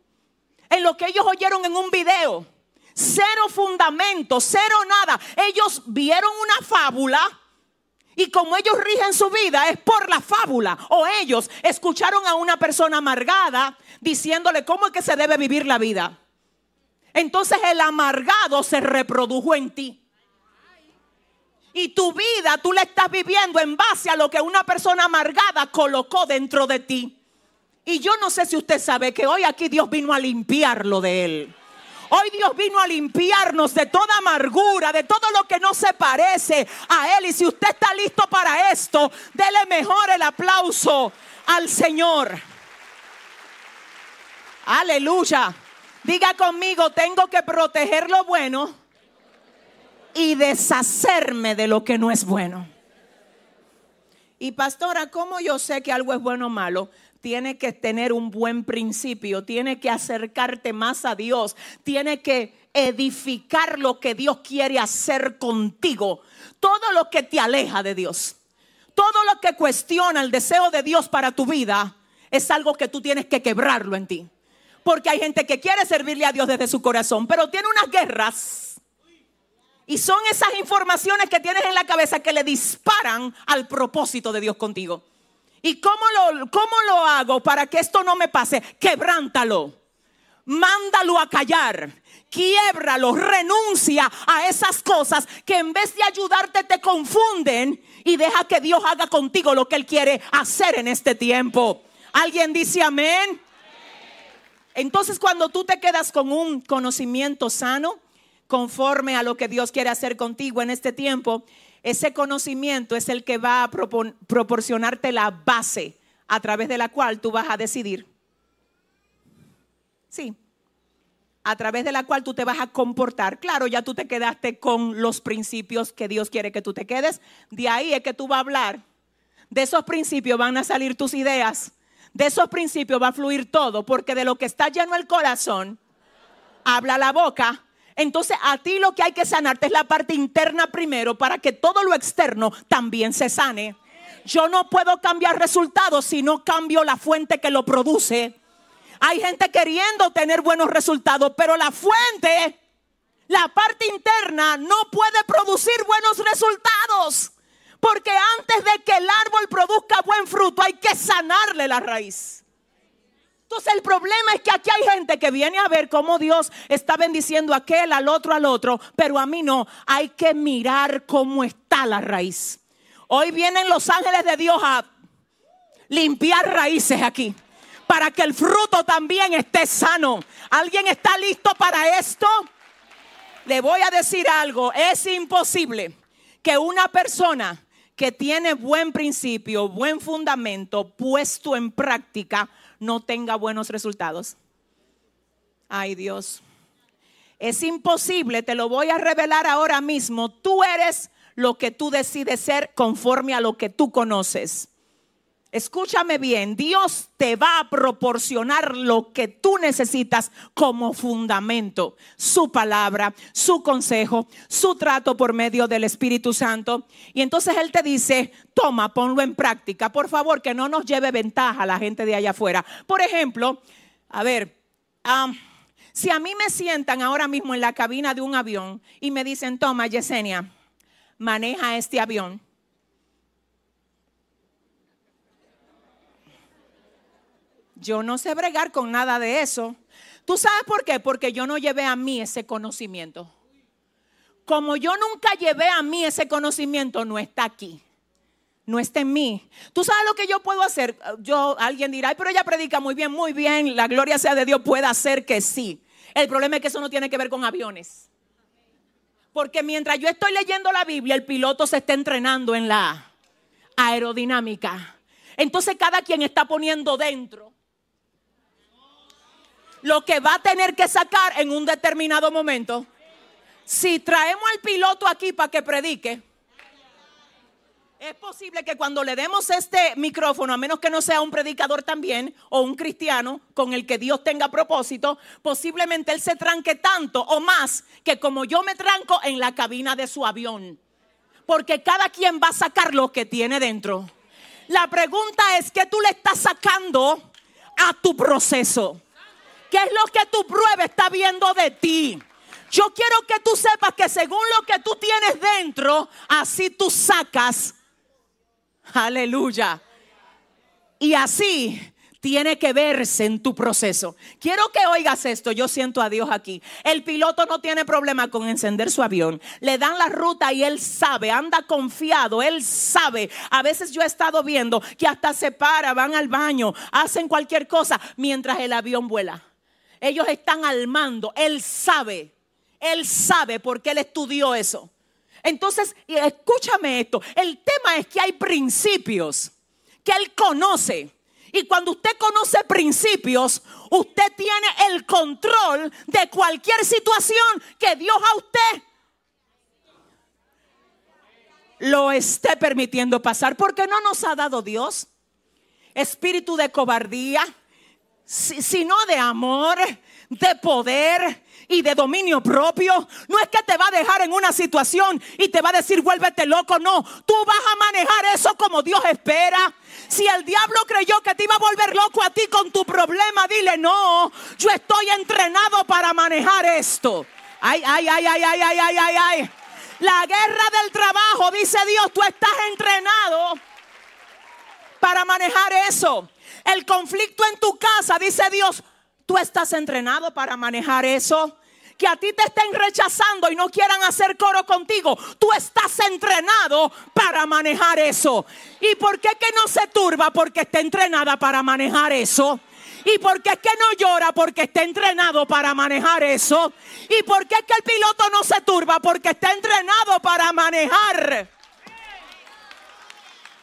en lo que ellos oyeron en un video. Cero fundamento, cero nada. Ellos vieron una fábula y como ellos rigen su vida es por la fábula. O ellos escucharon a una persona amargada diciéndole cómo es que se debe vivir la vida. Entonces el amargado se reprodujo en ti. Y tu vida tú la estás viviendo en base a lo que una persona amargada colocó dentro de ti. Y yo no sé si usted sabe que hoy aquí Dios vino a limpiarlo de él. Hoy Dios vino a limpiarnos de toda amargura, de todo lo que no se parece a Él. Y si usted está listo para esto, dele mejor el aplauso al Señor. Aleluya. Diga conmigo, tengo que proteger lo bueno y deshacerme de lo que no es bueno. Y pastora, ¿cómo yo sé que algo es bueno o malo? Tiene que tener un buen principio, tiene que acercarte más a Dios, tiene que edificar lo que Dios quiere hacer contigo. Todo lo que te aleja de Dios, todo lo que cuestiona el deseo de Dios para tu vida, es algo que tú tienes que quebrarlo en ti. Porque hay gente que quiere servirle a Dios desde su corazón, pero tiene unas guerras. Y son esas informaciones que tienes en la cabeza que le disparan al propósito de Dios contigo. ¿Y cómo lo, cómo lo hago para que esto no me pase? Quebrántalo. Mándalo a callar. Quiebralo. Renuncia a esas cosas que en vez de ayudarte te confunden y deja que Dios haga contigo lo que Él quiere hacer en este tiempo. ¿Alguien dice amén? Entonces cuando tú te quedas con un conocimiento sano, conforme a lo que Dios quiere hacer contigo en este tiempo, ese conocimiento es el que va a proporcionarte la base a través de la cual tú vas a decidir. Sí, a través de la cual tú te vas a comportar. Claro, ya tú te quedaste con los principios que Dios quiere que tú te quedes. De ahí es que tú vas a hablar. De esos principios van a salir tus ideas de esos principios va a fluir todo, porque de lo que está lleno el corazón, habla la boca. Entonces a ti lo que hay que sanarte es la parte interna primero para que todo lo externo también se sane. Yo no puedo cambiar resultados si no cambio la fuente que lo produce. Hay gente queriendo tener buenos resultados, pero la fuente, la parte interna, no puede producir buenos resultados. Porque antes de que el árbol produzca buen fruto hay que sanarle la raíz. Entonces el problema es que aquí hay gente que viene a ver cómo Dios está bendiciendo a aquel, al otro, al otro, pero a mí no. Hay que mirar cómo está la raíz. Hoy vienen los ángeles de Dios a limpiar raíces aquí para que el fruto también esté sano. ¿Alguien está listo para esto? Le voy a decir algo, es imposible que una persona que tiene buen principio, buen fundamento, puesto en práctica, no tenga buenos resultados? Ay Dios. Es imposible, te lo voy a revelar ahora mismo. Tú eres lo que tú decides ser conforme a lo que tú conoces. Escúchame bien, Dios te va a proporcionar lo que tú necesitas como fundamento, su palabra, su consejo, su trato por medio del Espíritu Santo. Y entonces Él te dice, toma, ponlo en práctica, por favor, que no nos lleve ventaja la gente de allá afuera. Por ejemplo, a ver, si a mí me sientan ahora mismo en la cabina de un avión y me dicen, toma, Yesenia, maneja este avión Yo no sé bregar con nada de eso. ¿Tú sabes por qué? Porque yo no llevé a mí ese conocimiento. Como yo nunca llevé a mí ese conocimiento, no está aquí. No está en mí. ¿Tú sabes lo que yo puedo hacer? Yo, alguien dirá, Ay, pero ella predica muy bien, muy bien. La gloria sea de Dios. Puede hacer que sí. El problema es que eso no tiene que ver con aviones. Porque mientras yo estoy leyendo la Biblia, el piloto se está entrenando en la aerodinámica. Entonces cada quien está poniendo dentro lo que va a tener que sacar en un determinado momento. Si traemos al piloto aquí para que predique, es posible que cuando le demos este micrófono, a menos que no sea un predicador también o un cristiano con el que Dios tenga propósito, posiblemente él se tranque tanto o más que como yo me tranco en la cabina de su avión. Porque cada quien va a sacar lo que tiene dentro. La pregunta es, ¿qué tú le estás sacando a tu proceso? ¿Qué es lo que tu prueba está viendo de ti? Yo quiero que tú sepas que según lo que tú tienes dentro, así tú sacas. Aleluya. Y así tiene que verse en tu proceso. Quiero que oigas esto, yo siento a Dios aquí. El piloto no tiene problema con encender su avión. Le dan la ruta y él sabe, anda confiado, él sabe. A veces yo he estado viendo que hasta se para, van al baño, hacen cualquier cosa mientras el avión vuela. Ellos están al mando. Él sabe. Él sabe porque él estudió eso. Entonces, escúchame esto. El tema es que hay principios que él conoce. Y cuando usted conoce principios, usted tiene el control de cualquier situación que Dios a usted lo esté permitiendo pasar. Porque no nos ha dado Dios espíritu de cobardía sino de amor, de poder y de dominio propio. No es que te va a dejar en una situación y te va a decir vuélvete loco, no. Tú vas a manejar eso como Dios espera. Si el diablo creyó que te iba a volver loco a ti con tu problema, dile no. Yo estoy entrenado para manejar esto. Ay, ay, ay, ay, ay, ay, ay, ay, ay. La guerra del trabajo, dice Dios, tú estás entrenado para manejar eso. El conflicto en tu casa, dice Dios, tú estás entrenado para manejar eso. Que a ti te estén rechazando y no quieran hacer coro contigo. Tú estás entrenado para manejar eso. ¿Y por qué que no se turba? Porque está entrenada para manejar eso. ¿Y por qué que no llora? Porque está entrenado para manejar eso. ¿Y por qué es que el piloto no se turba? Porque está entrenado para manejar.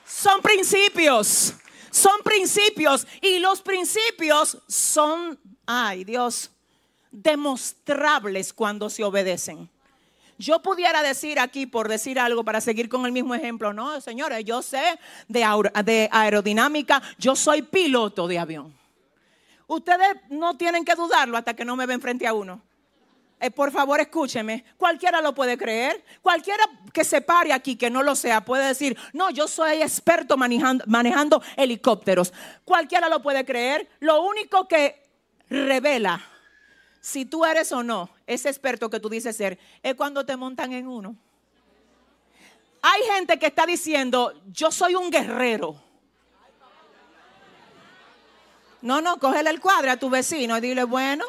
Son principios son principios y los principios son, ay Dios, demostrables cuando se obedecen. Yo pudiera decir aquí, por decir algo, para seguir con el mismo ejemplo, no, señores, yo sé de, aerodinámica, yo soy piloto de avión. Ustedes no tienen que dudarlo hasta que no me ven frente a uno. Eh, por favor escúcheme, cualquiera lo puede creer, cualquiera que se pare aquí que no lo sea puede decir, no, yo soy experto manejando, manejando helicópteros. Cualquiera lo puede creer, lo único que revela si tú eres o no ese experto que tú dices ser es cuando te montan en uno. Hay gente que está diciendo, yo soy un guerrero. No, no, cógele el cuadro a tu vecino y dile, bueno,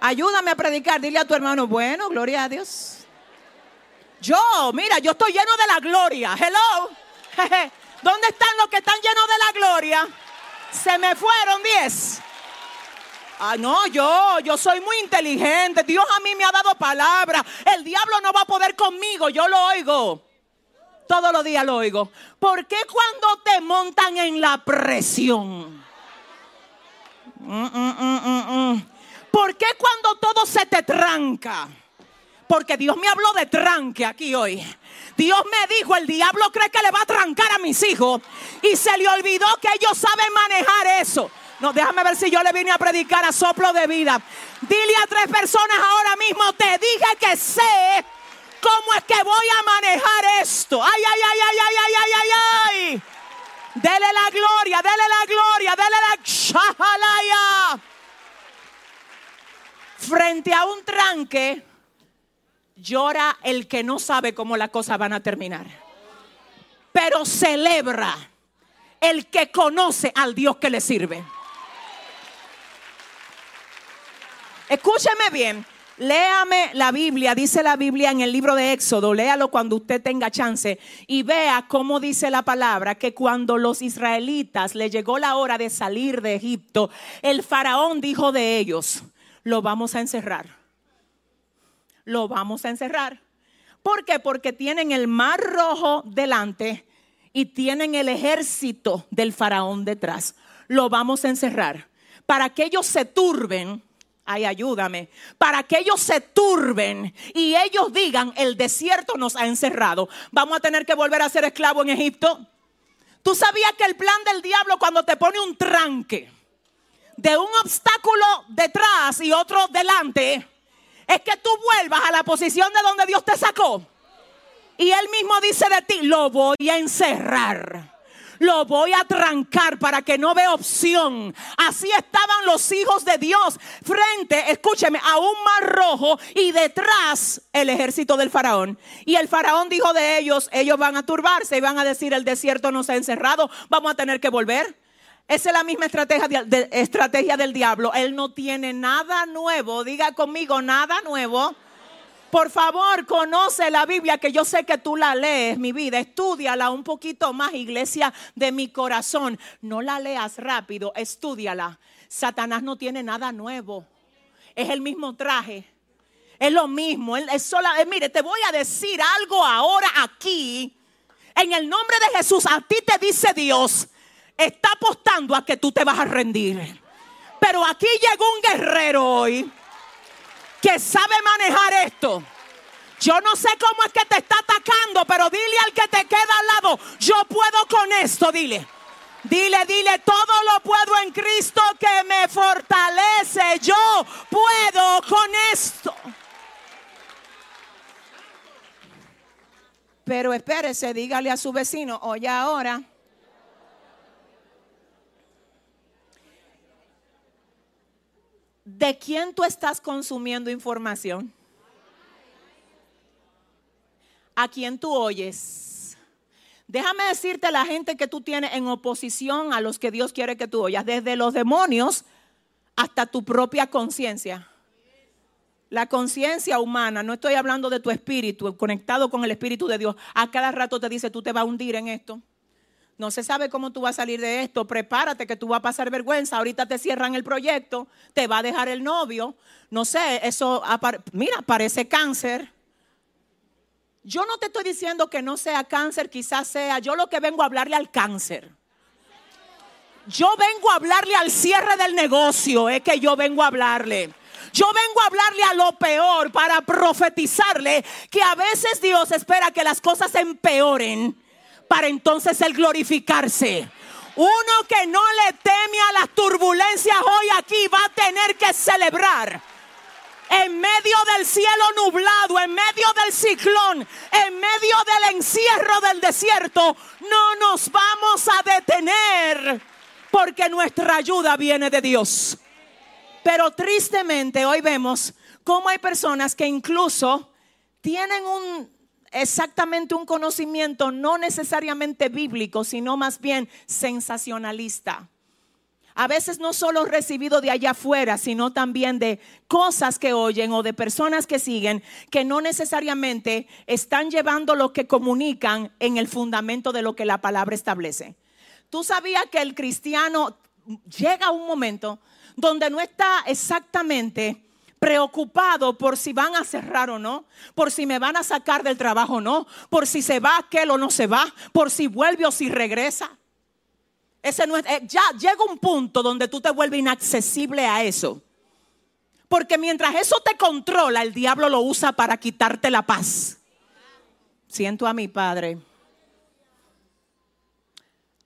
Ayúdame a predicar. Dile a tu hermano, bueno, gloria a Dios. Yo, mira, yo estoy lleno de la gloria. Hello. [LAUGHS] ¿Dónde están los que están llenos de la gloria? Se me fueron diez. Ah, no, yo, yo soy muy inteligente. Dios a mí me ha dado palabra. El diablo no va a poder conmigo, yo lo oigo. Todos los días lo oigo. ¿Por qué cuando te montan en la presión? Mm, mm, mm, mm, mm. ¿Por qué cuando todo se te tranca? Porque Dios me habló de tranque aquí hoy. Dios me dijo, el diablo cree que le va a trancar a mis hijos. Y se le olvidó que ellos saben manejar eso. No, déjame ver si yo le vine a predicar a soplo de vida. Dile a tres personas ahora mismo, te dije que sé cómo es que voy a manejar esto. Ay, ay, ay, ay, ay, ay, ay, ay, ay. Dele la gloria, dele la gloria, dele la shahalaya. Frente a un tranque, llora el que no sabe cómo las cosas van a terminar. Pero celebra el que conoce al Dios que le sirve. Escúcheme bien. Léame la Biblia, dice la Biblia en el libro de Éxodo, léalo cuando usted tenga chance y vea cómo dice la palabra que cuando los israelitas le llegó la hora de salir de Egipto, el faraón dijo de ellos, lo vamos a encerrar. Lo vamos a encerrar. ¿Por qué? Porque tienen el mar rojo delante y tienen el ejército del faraón detrás. Lo vamos a encerrar. Para que ellos se turben, ay, ayúdame, para que ellos se turben y ellos digan, el desierto nos ha encerrado. Vamos a tener que volver a ser esclavos en Egipto. Tú sabías que el plan del diablo cuando te pone un tranque de un obstáculo detrás y otro delante, es que tú vuelvas a la posición de donde Dios te sacó. Y él mismo dice de ti, lo voy a encerrar. Lo voy a trancar para que no vea opción. Así estaban los hijos de Dios frente, escúcheme, a un mar rojo y detrás el ejército del faraón. Y el faraón dijo de ellos, ellos van a turbarse y van a decir el desierto nos ha encerrado, vamos a tener que volver. Esa es la misma estrategia, de- estrategia del diablo. Él no tiene nada nuevo. Diga conmigo, nada nuevo. Por favor, conoce la Biblia, que yo sé que tú la lees, mi vida. Estúdiala un poquito más, iglesia de mi corazón. No la leas rápido, estúdiala. Satanás no tiene nada nuevo. Es el mismo traje. Es lo mismo. Es sola, eh, mire, te voy a decir algo ahora aquí. En el nombre de Jesús, a ti te dice Dios, está apostando a que tú te vas a rendir. Pero aquí llegó un guerrero hoy que sabe manejar esto. Yo no sé cómo es que te está atacando, pero dile al que te queda al lado, yo puedo con esto, dile. Dile, dile, todo lo puedo en Cristo que me fortalece. Yo puedo con esto. Pero espérese, dígale a su vecino, oye ahora. ¿De quién tú estás consumiendo información? ¿A quién tú oyes? Déjame decirte la gente que tú tienes en oposición a los que Dios quiere que tú oyas, desde los demonios hasta tu propia conciencia. La conciencia humana, no estoy hablando de tu espíritu, conectado con el espíritu de Dios. A cada rato te dice, tú te vas a hundir en esto. No se sabe cómo tú vas a salir de esto. Prepárate que tú vas a pasar vergüenza. Ahorita te cierran el proyecto, te va a dejar el novio. No sé, eso, mira, parece cáncer. Yo no te estoy diciendo que no sea cáncer, quizás sea. Yo lo que vengo a hablarle al cáncer. Yo vengo a hablarle al cierre del negocio, es que yo vengo a hablarle. Yo vengo a hablarle a lo peor para profetizarle que a veces Dios espera que las cosas empeoren para entonces el glorificarse. Uno que no le teme a las turbulencias hoy aquí va a tener que celebrar. En medio del cielo nublado, en medio del ciclón, en medio del encierro del desierto, no nos vamos a detener porque nuestra ayuda viene de Dios. Pero tristemente hoy vemos cómo hay personas que incluso tienen un exactamente un conocimiento no necesariamente bíblico, sino más bien sensacionalista. A veces no solo recibido de allá afuera, sino también de cosas que oyen o de personas que siguen que no necesariamente están llevando lo que comunican en el fundamento de lo que la palabra establece. Tú sabías que el cristiano llega a un momento donde no está exactamente preocupado por si van a cerrar o no, por si me van a sacar del trabajo o no, por si se va aquel o no se va, por si vuelve o si regresa. Ese no es, eh, ya llega un punto donde tú te vuelves inaccesible a eso. Porque mientras eso te controla, el diablo lo usa para quitarte la paz. Siento a mi padre.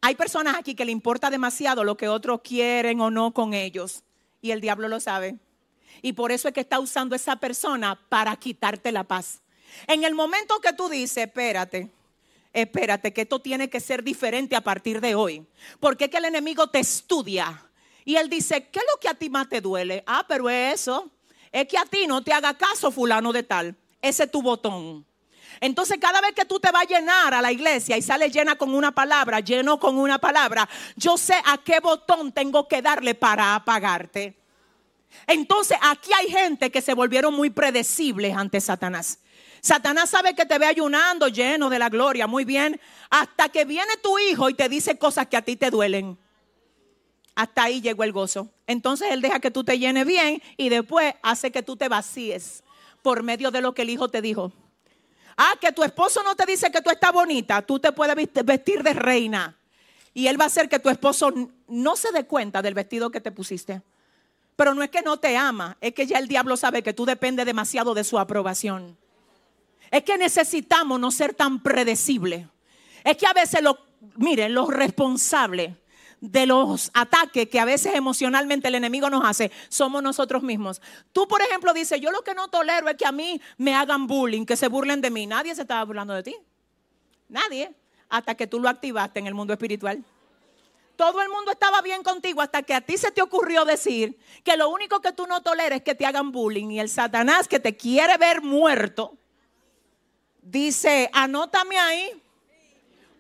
Hay personas aquí que le importa demasiado lo que otros quieren o no con ellos. Y el diablo lo sabe. Y por eso es que está usando esa persona para quitarte la paz. En el momento que tú dices, espérate, espérate, que esto tiene que ser diferente a partir de hoy. Porque es que el enemigo te estudia. Y él dice, ¿qué es lo que a ti más te duele? Ah, pero es eso. Es que a ti no te haga caso fulano de tal. Ese es tu botón. Entonces cada vez que tú te vas a llenar a la iglesia y sales llena con una palabra, lleno con una palabra, yo sé a qué botón tengo que darle para apagarte. Entonces aquí hay gente que se volvieron muy predecibles ante Satanás. Satanás sabe que te ve ayunando lleno de la gloria, muy bien, hasta que viene tu hijo y te dice cosas que a ti te duelen. Hasta ahí llegó el gozo. Entonces Él deja que tú te llenes bien y después hace que tú te vacíes por medio de lo que el hijo te dijo. Ah, que tu esposo no te dice que tú estás bonita, tú te puedes vestir de reina. Y Él va a hacer que tu esposo no se dé cuenta del vestido que te pusiste. Pero no es que no te ama, es que ya el diablo sabe que tú dependes demasiado de su aprobación. Es que necesitamos no ser tan predecibles. Es que a veces, lo, miren, los responsables de los ataques que a veces emocionalmente el enemigo nos hace somos nosotros mismos. Tú, por ejemplo, dices, yo lo que no tolero es que a mí me hagan bullying, que se burlen de mí. Nadie se estaba burlando de ti. Nadie. Hasta que tú lo activaste en el mundo espiritual. Todo el mundo estaba bien contigo hasta que a ti se te ocurrió decir que lo único que tú no toleres es que te hagan bullying y el Satanás que te quiere ver muerto dice, anótame ahí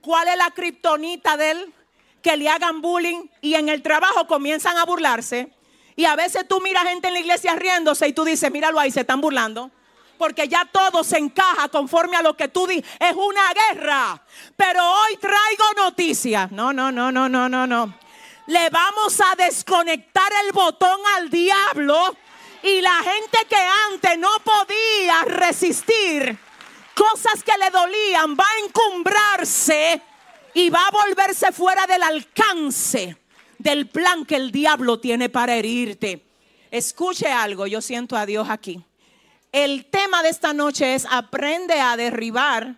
cuál es la kriptonita de él que le hagan bullying y en el trabajo comienzan a burlarse. Y a veces tú miras gente en la iglesia riéndose y tú dices, míralo ahí, se están burlando. Porque ya todo se encaja conforme a lo que tú dices. Es una guerra. Pero hoy traigo noticias. No, no, no, no, no, no, no. Le vamos a desconectar el botón al diablo. Y la gente que antes no podía resistir cosas que le dolían va a encumbrarse y va a volverse fuera del alcance del plan que el diablo tiene para herirte. Escuche algo, yo siento a Dios aquí. El tema de esta noche es aprende a derribar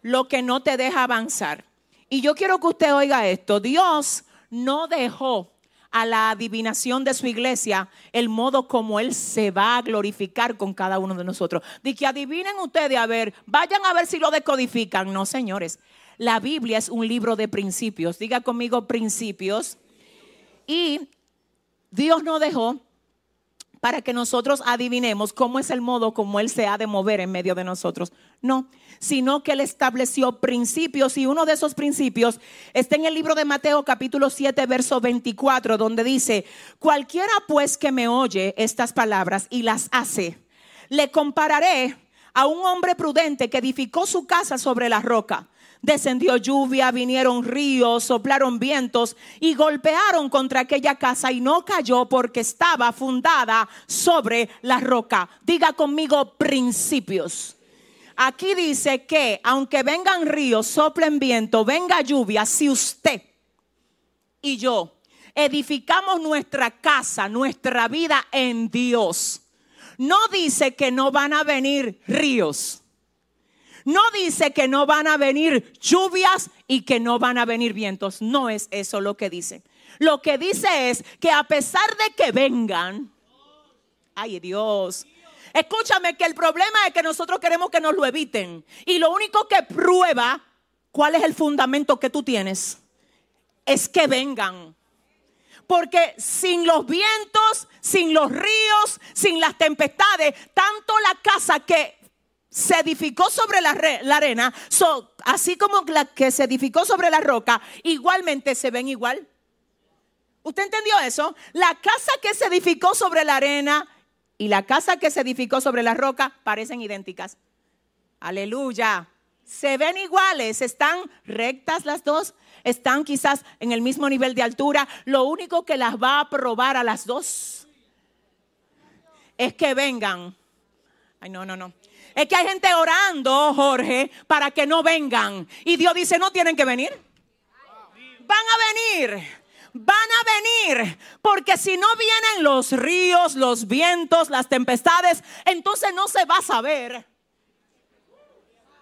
lo que no te deja avanzar. Y yo quiero que usted oiga esto. Dios no dejó a la adivinación de su iglesia el modo como Él se va a glorificar con cada uno de nosotros. De que adivinen ustedes, a ver, vayan a ver si lo decodifican. No, señores. La Biblia es un libro de principios. Diga conmigo principios. Y Dios nos dejó para que nosotros adivinemos cómo es el modo como Él se ha de mover en medio de nosotros. No, sino que Él estableció principios y uno de esos principios está en el libro de Mateo capítulo 7, verso 24, donde dice, cualquiera pues que me oye estas palabras y las hace, le compararé a un hombre prudente que edificó su casa sobre la roca descendió lluvia, vinieron ríos, soplaron vientos y golpearon contra aquella casa y no cayó porque estaba fundada sobre la roca. Diga conmigo principios. Aquí dice que aunque vengan ríos, soplen viento, venga lluvia, si usted y yo edificamos nuestra casa, nuestra vida en Dios, no dice que no van a venir ríos no dice que no van a venir lluvias y que no van a venir vientos. No es eso lo que dice. Lo que dice es que a pesar de que vengan, ay Dios, escúchame que el problema es que nosotros queremos que nos lo eviten. Y lo único que prueba cuál es el fundamento que tú tienes es que vengan. Porque sin los vientos, sin los ríos, sin las tempestades, tanto la casa que se edificó sobre la, arena, así como la que se edificó sobre la roca, igualmente se ven igual. ¿Usted entendió eso? La casa que se edificó sobre la arena y la casa que se edificó sobre la roca parecen idénticas. Aleluya. Se ven iguales, están rectas las dos, están quizás en el mismo nivel de altura. Lo único que las va a probar a las dos es que vengan. Ay, no, no, no. Es que hay gente orando, Jorge, para que no vengan. Y Dios dice, no tienen que venir. Van a venir. Van a venir. Porque si no vienen los ríos, los vientos, las tempestades, entonces no se va a saber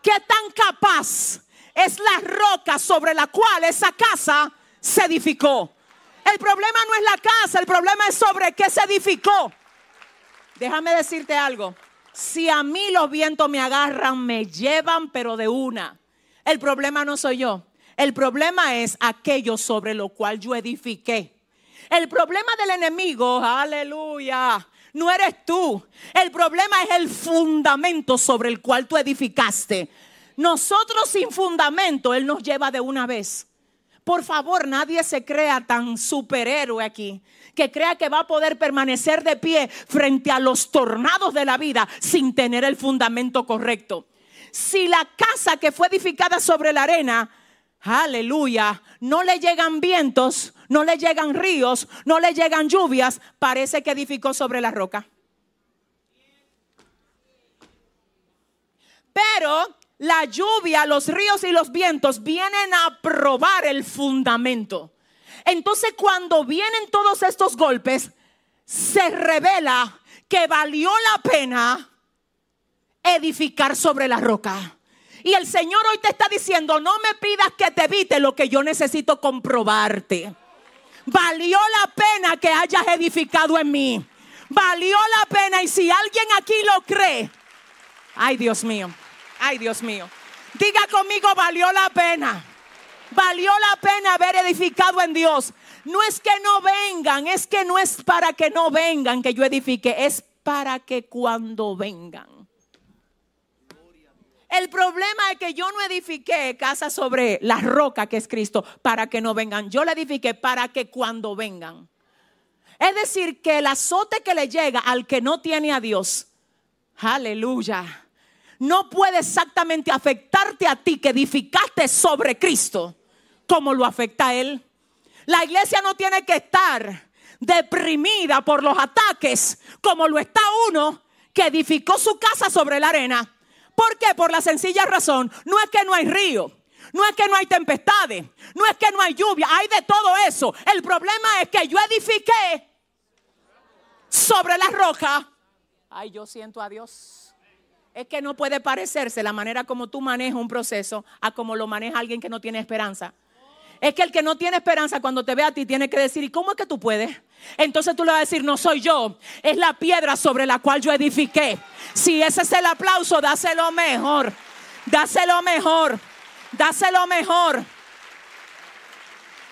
qué tan capaz es la roca sobre la cual esa casa se edificó. El problema no es la casa, el problema es sobre qué se edificó. Déjame decirte algo. Si a mí los vientos me agarran, me llevan, pero de una. El problema no soy yo. El problema es aquello sobre lo cual yo edifiqué. El problema del enemigo, aleluya, no eres tú. El problema es el fundamento sobre el cual tú edificaste. Nosotros sin fundamento, Él nos lleva de una vez. Por favor, nadie se crea tan superhéroe aquí, que crea que va a poder permanecer de pie frente a los tornados de la vida sin tener el fundamento correcto. Si la casa que fue edificada sobre la arena, aleluya, no le llegan vientos, no le llegan ríos, no le llegan lluvias, parece que edificó sobre la roca. Pero la lluvia, los ríos y los vientos vienen a probar el fundamento. Entonces cuando vienen todos estos golpes, se revela que valió la pena edificar sobre la roca. Y el Señor hoy te está diciendo, no me pidas que te evite lo que yo necesito comprobarte. Valió la pena que hayas edificado en mí. Valió la pena. Y si alguien aquí lo cree, ay Dios mío, ay Dios mío. Diga conmigo, valió la pena. Valió la pena haber edificado en Dios. No es que no vengan, es que no es para que no vengan que yo edifique, es para que cuando vengan. El problema es que yo no edifiqué casa sobre la roca que es Cristo para que no vengan. Yo la edifiqué para que cuando vengan. Es decir, que el azote que le llega al que no tiene a Dios, aleluya, no puede exactamente afectarte a ti que edificaste sobre Cristo como lo afecta a Él. La iglesia no tiene que estar deprimida por los ataques como lo está uno que edificó su casa sobre la arena. ¿Por qué? Por la sencilla razón, no es que no hay río, no es que no hay tempestades, no es que no hay lluvia, hay de todo eso. El problema es que yo edifiqué sobre la roca. Ay, yo siento a Dios. Es que no puede parecerse la manera como tú manejas un proceso a como lo maneja alguien que no tiene esperanza. Es que el que no tiene esperanza cuando te ve a ti tiene que decir, ¿y cómo es que tú puedes? Entonces tú le vas a decir, no soy yo, es la piedra sobre la cual yo edifiqué. Si ese es el aplauso, dáselo mejor, dáselo mejor, dáselo mejor.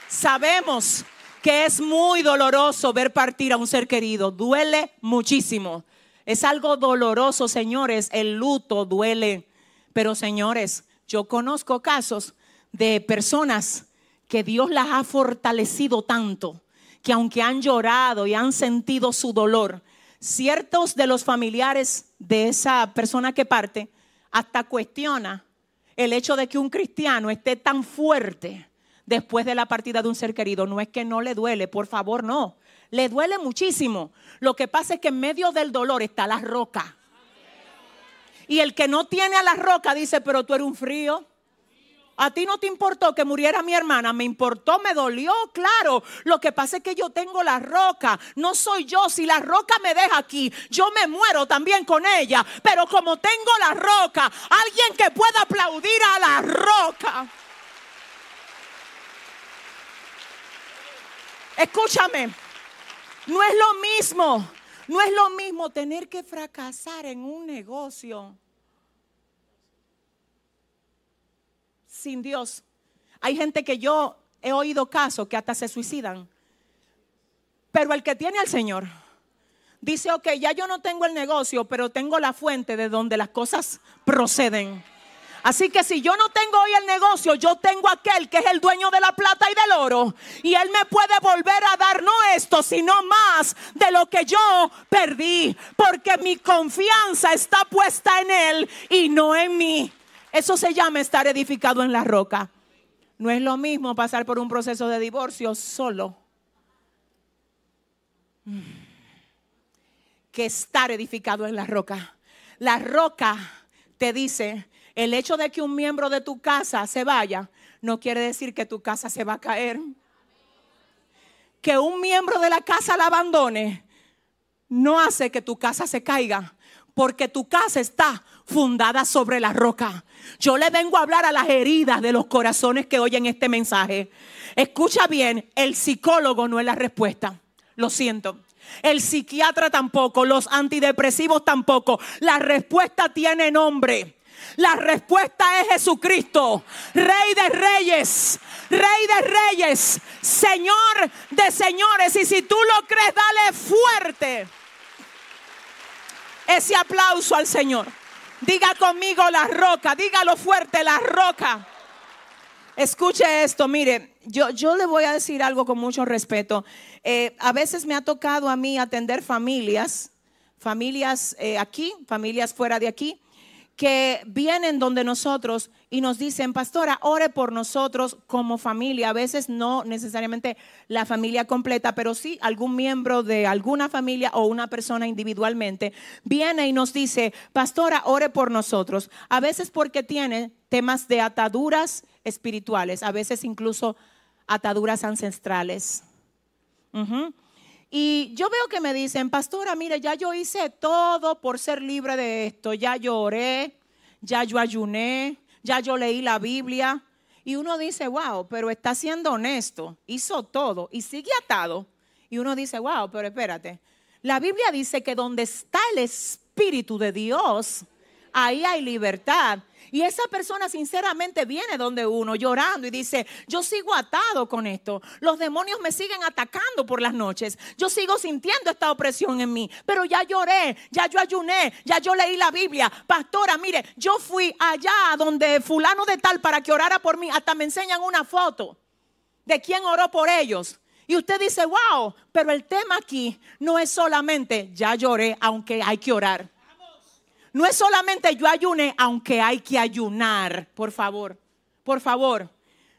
Sabemos que es muy doloroso ver partir a un ser querido, duele muchísimo. Es algo doloroso, señores, el luto duele. Pero señores, yo conozco casos de personas que Dios las ha fortalecido tanto que aunque han llorado y han sentido su dolor, ciertos de los familiares de esa persona que parte hasta cuestiona el hecho de que un cristiano esté tan fuerte después de la partida de un ser querido. No es que no le duele, por favor, no. Le duele muchísimo. Lo que pasa es que en medio del dolor está la roca. Y el que no tiene a la roca dice, pero tú eres un frío. A ti no te importó que muriera mi hermana, me importó, me dolió, claro. Lo que pasa es que yo tengo la roca, no soy yo. Si la roca me deja aquí, yo me muero también con ella. Pero como tengo la roca, alguien que pueda aplaudir a la roca. Escúchame, no es lo mismo, no es lo mismo tener que fracasar en un negocio sin Dios. Hay gente que yo he oído casos que hasta se suicidan. Pero el que tiene al Señor dice, ok, ya yo no tengo el negocio, pero tengo la fuente de donde las cosas proceden. Así que si yo no tengo hoy el negocio, yo tengo aquel que es el dueño de la plata y del oro. Y él me puede volver a dar no esto, sino más de lo que yo perdí. Porque mi confianza está puesta en él y no en mí. Eso se llama estar edificado en la roca. No es lo mismo pasar por un proceso de divorcio solo que estar edificado en la roca. La roca te dice, el hecho de que un miembro de tu casa se vaya, no quiere decir que tu casa se va a caer. Que un miembro de la casa la abandone, no hace que tu casa se caiga, porque tu casa está fundada sobre la roca. Yo le vengo a hablar a las heridas de los corazones que oyen este mensaje. Escucha bien, el psicólogo no es la respuesta. Lo siento. El psiquiatra tampoco, los antidepresivos tampoco. La respuesta tiene nombre. La respuesta es Jesucristo, Rey de Reyes, Rey de Reyes, Señor de Señores. Y si tú lo crees, dale fuerte ese aplauso al Señor. Diga conmigo la roca, dígalo fuerte, la roca. Escuche esto, mire, yo, yo le voy a decir algo con mucho respeto. Eh, a veces me ha tocado a mí atender familias, familias eh, aquí, familias fuera de aquí, que vienen donde nosotros y nos dicen, pastora, ore por nosotros como familia. A veces no necesariamente la familia completa, pero sí algún miembro de alguna familia o una persona individualmente viene y nos dice, pastora, ore por nosotros. A veces porque tiene temas de ataduras espirituales, a veces incluso ataduras ancestrales. Y yo veo que me dicen, pastora, mire, ya yo hice todo por ser libre de esto. Ya lloré, ya yo ayuné, ya yo leí la Biblia. Y uno dice, wow, pero está siendo honesto, hizo todo y sigue atado. Y uno dice, wow, pero espérate. La Biblia dice que donde está el Espíritu de Dios, ahí hay libertad. Y esa persona sinceramente viene donde uno llorando y dice, yo sigo atado con esto. Los demonios me siguen atacando por las noches. Yo sigo sintiendo esta opresión en mí. Pero ya lloré, ya yo ayuné, ya yo leí la Biblia. Pastora, mire, yo fui allá donde fulano de tal para que orara por mí. Hasta me enseñan una foto de quién oró por ellos. Y usted dice, wow, pero el tema aquí no es solamente ya lloré, aunque hay que orar. No es solamente yo ayuné, aunque hay que ayunar, por favor, por favor.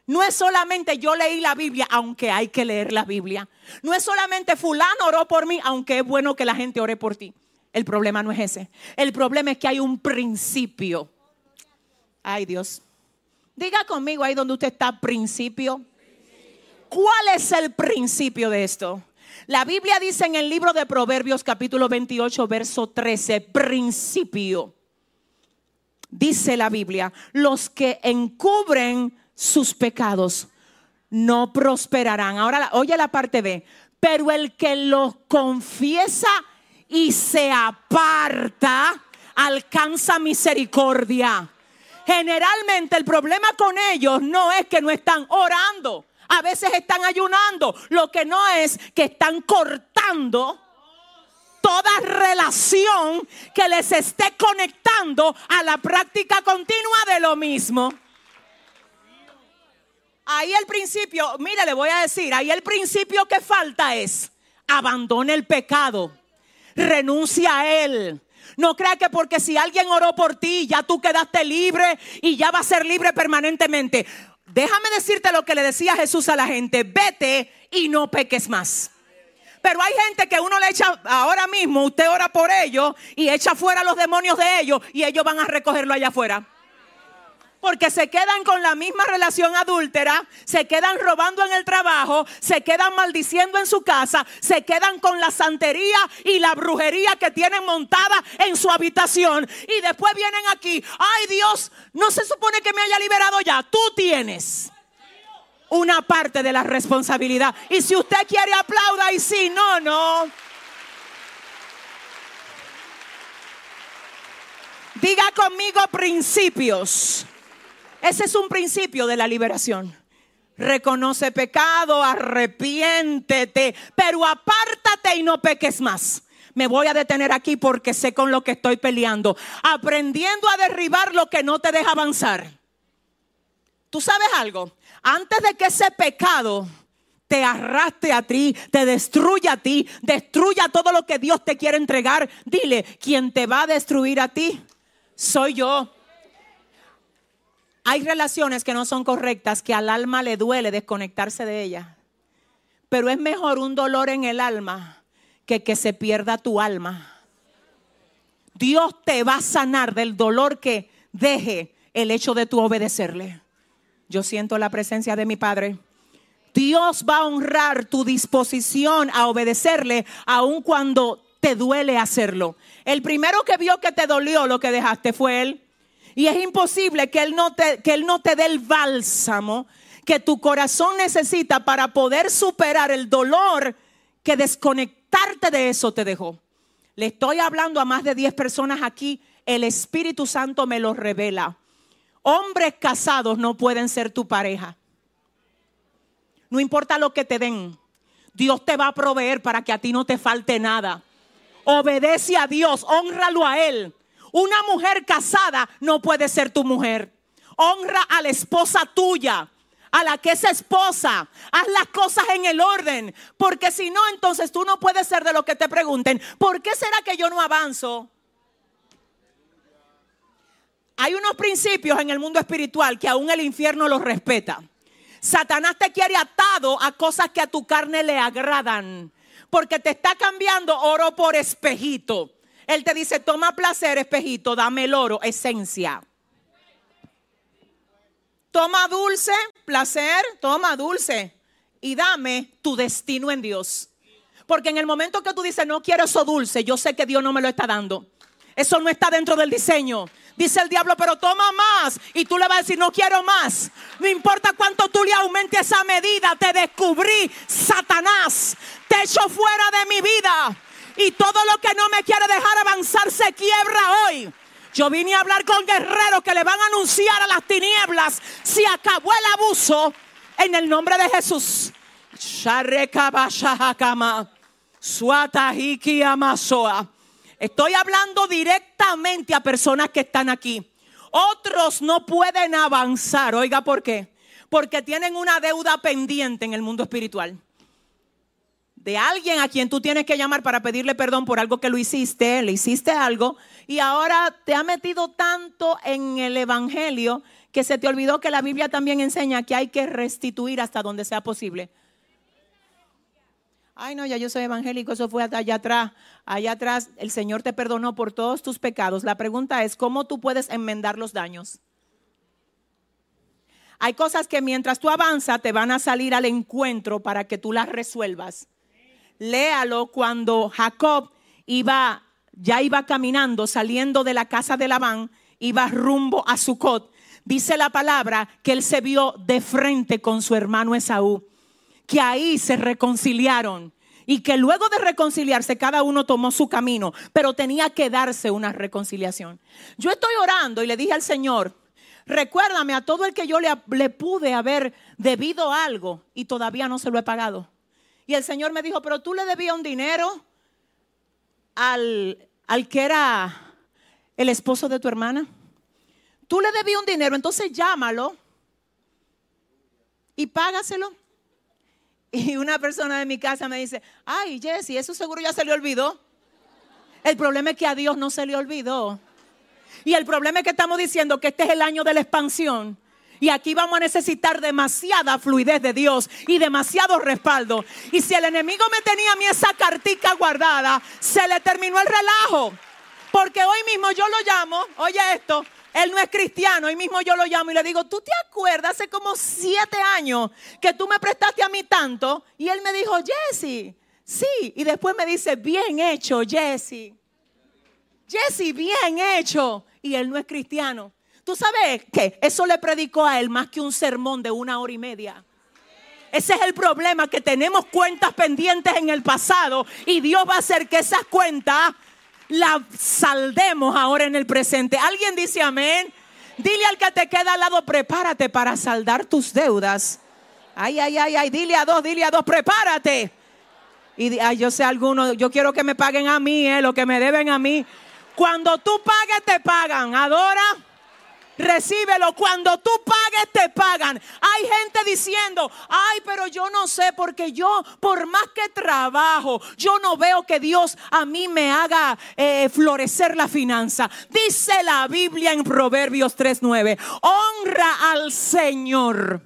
No es solamente yo leí la Biblia, aunque hay que leer la Biblia. No es solamente fulano oró por mí, aunque es bueno que la gente ore por ti. El problema no es ese. El problema es que hay un principio. Ay Dios. Diga conmigo ahí donde usted está, principio. ¿Cuál es el principio de esto? La Biblia dice en el libro de Proverbios capítulo 28, verso 13, principio. Dice la Biblia, los que encubren sus pecados no prosperarán. Ahora, oye la parte B, pero el que los confiesa y se aparta alcanza misericordia. Generalmente el problema con ellos no es que no están orando. A veces están ayunando. Lo que no es que están cortando toda relación que les esté conectando a la práctica continua de lo mismo. Ahí el principio, mire, le voy a decir, ahí el principio que falta es abandone el pecado, renuncia a él. No crea que porque si alguien oró por ti, ya tú quedaste libre y ya va a ser libre permanentemente. Déjame decirte lo que le decía Jesús a la gente, vete y no peques más. Pero hay gente que uno le echa ahora mismo, usted ora por ellos y echa fuera los demonios de ellos y ellos van a recogerlo allá afuera. Porque se quedan con la misma relación adúltera, se quedan robando en el trabajo, se quedan maldiciendo en su casa, se quedan con la santería y la brujería que tienen montada en su habitación. Y después vienen aquí, ay Dios, no se supone que me haya liberado ya, tú tienes una parte de la responsabilidad. Y si usted quiere aplauda y si no, no. Diga conmigo principios. Ese es un principio de la liberación. Reconoce pecado, arrepiéntete, pero apártate y no peques más. Me voy a detener aquí porque sé con lo que estoy peleando. Aprendiendo a derribar lo que no te deja avanzar. ¿Tú sabes algo? Antes de que ese pecado te arrastre a ti, te destruya a ti, destruya todo lo que Dios te quiere entregar, dile, quien te va a destruir a ti soy yo. Hay relaciones que no son correctas, que al alma le duele desconectarse de ellas. Pero es mejor un dolor en el alma que que se pierda tu alma. Dios te va a sanar del dolor que deje el hecho de tu obedecerle. Yo siento la presencia de mi Padre. Dios va a honrar tu disposición a obedecerle aun cuando te duele hacerlo. El primero que vio que te dolió lo que dejaste fue Él. Y es imposible que Él no te, que él no te dé el bálsamo que tu corazón necesita para poder superar el dolor que desconectarte de eso te dejó. Le estoy hablando a más de 10 personas aquí. El Espíritu Santo me lo revela. Hombres casados no pueden ser tu pareja. No importa lo que te den. Dios te va a proveer para que a ti no te falte nada. Obedece a Dios, honralo a Él. Una mujer casada no puede ser tu mujer. Honra a la esposa tuya, a la que es esposa. Haz las cosas en el orden, porque si no, entonces tú no puedes ser de lo que te pregunten. ¿Por qué será que yo no avanzo? Hay unos principios en el mundo espiritual que aún el infierno los respeta. Satanás te quiere atado a cosas que a tu carne le agradan, porque te está cambiando oro por espejito. Él te dice, toma placer, espejito, dame el oro, esencia. Toma dulce, placer, toma dulce y dame tu destino en Dios. Porque en el momento que tú dices, no quiero eso dulce, yo sé que Dios no me lo está dando. Eso no está dentro del diseño. Dice el diablo, pero toma más. Y tú le vas a decir, no quiero más. No importa cuánto tú le aumentes esa medida. Te descubrí, Satanás. Te echo fuera de mi vida. Y todo lo que no me quiere dejar avanzar se quiebra hoy. Yo vine a hablar con guerreros que le van a anunciar a las tinieblas si acabó el abuso en el nombre de Jesús. Estoy hablando directamente a personas que están aquí. Otros no pueden avanzar. Oiga, ¿por qué? Porque tienen una deuda pendiente en el mundo espiritual de alguien a quien tú tienes que llamar para pedirle perdón por algo que lo hiciste, le hiciste algo, y ahora te ha metido tanto en el Evangelio que se te olvidó que la Biblia también enseña que hay que restituir hasta donde sea posible. Ay, no, ya yo soy evangélico, eso fue allá atrás. Allá atrás el Señor te perdonó por todos tus pecados. La pregunta es, ¿cómo tú puedes enmendar los daños? Hay cosas que mientras tú avanzas te van a salir al encuentro para que tú las resuelvas léalo cuando Jacob iba, ya iba caminando, saliendo de la casa de Labán, iba rumbo a Sucot. Dice la palabra que él se vio de frente con su hermano Esaú, que ahí se reconciliaron y que luego de reconciliarse cada uno tomó su camino, pero tenía que darse una reconciliación. Yo estoy orando y le dije al Señor, recuérdame a todo el que yo le, le pude haber debido algo y todavía no se lo he pagado. Y el Señor me dijo, pero tú le debías un dinero al, al que era el esposo de tu hermana. Tú le debías un dinero, entonces llámalo y págaselo. Y una persona de mi casa me dice, ay Jesse, eso seguro ya se le olvidó. El problema es que a Dios no se le olvidó. Y el problema es que estamos diciendo que este es el año de la expansión. Y aquí vamos a necesitar demasiada fluidez de Dios y demasiado respaldo. Y si el enemigo me tenía a mí esa cartica guardada, se le terminó el relajo. Porque hoy mismo yo lo llamo, oye esto, él no es cristiano, hoy mismo yo lo llamo y le digo, ¿tú te acuerdas hace como siete años que tú me prestaste a mí tanto? Y él me dijo, Jesse, sí. Y después me dice, bien hecho, Jesse. Jesse, bien hecho. Y él no es cristiano. Tú sabes que eso le predicó a él más que un sermón de una hora y media. Ese es el problema, que tenemos cuentas pendientes en el pasado y Dios va a hacer que esas cuentas las saldemos ahora en el presente. ¿Alguien dice amén? Dile al que te queda al lado, prepárate para saldar tus deudas. Ay, ay, ay, ay, dile a dos, dile a dos, prepárate. Y yo sé alguno, yo quiero que me paguen a mí, eh, lo que me deben a mí. Cuando tú pagues, te pagan. Adora recíbelo. Cuando tú pagues, te pagan. Hay gente diciendo, ay, pero yo no sé, porque yo, por más que trabajo, yo no veo que Dios a mí me haga eh, florecer la finanza. Dice la Biblia en Proverbios 3:9, honra al Señor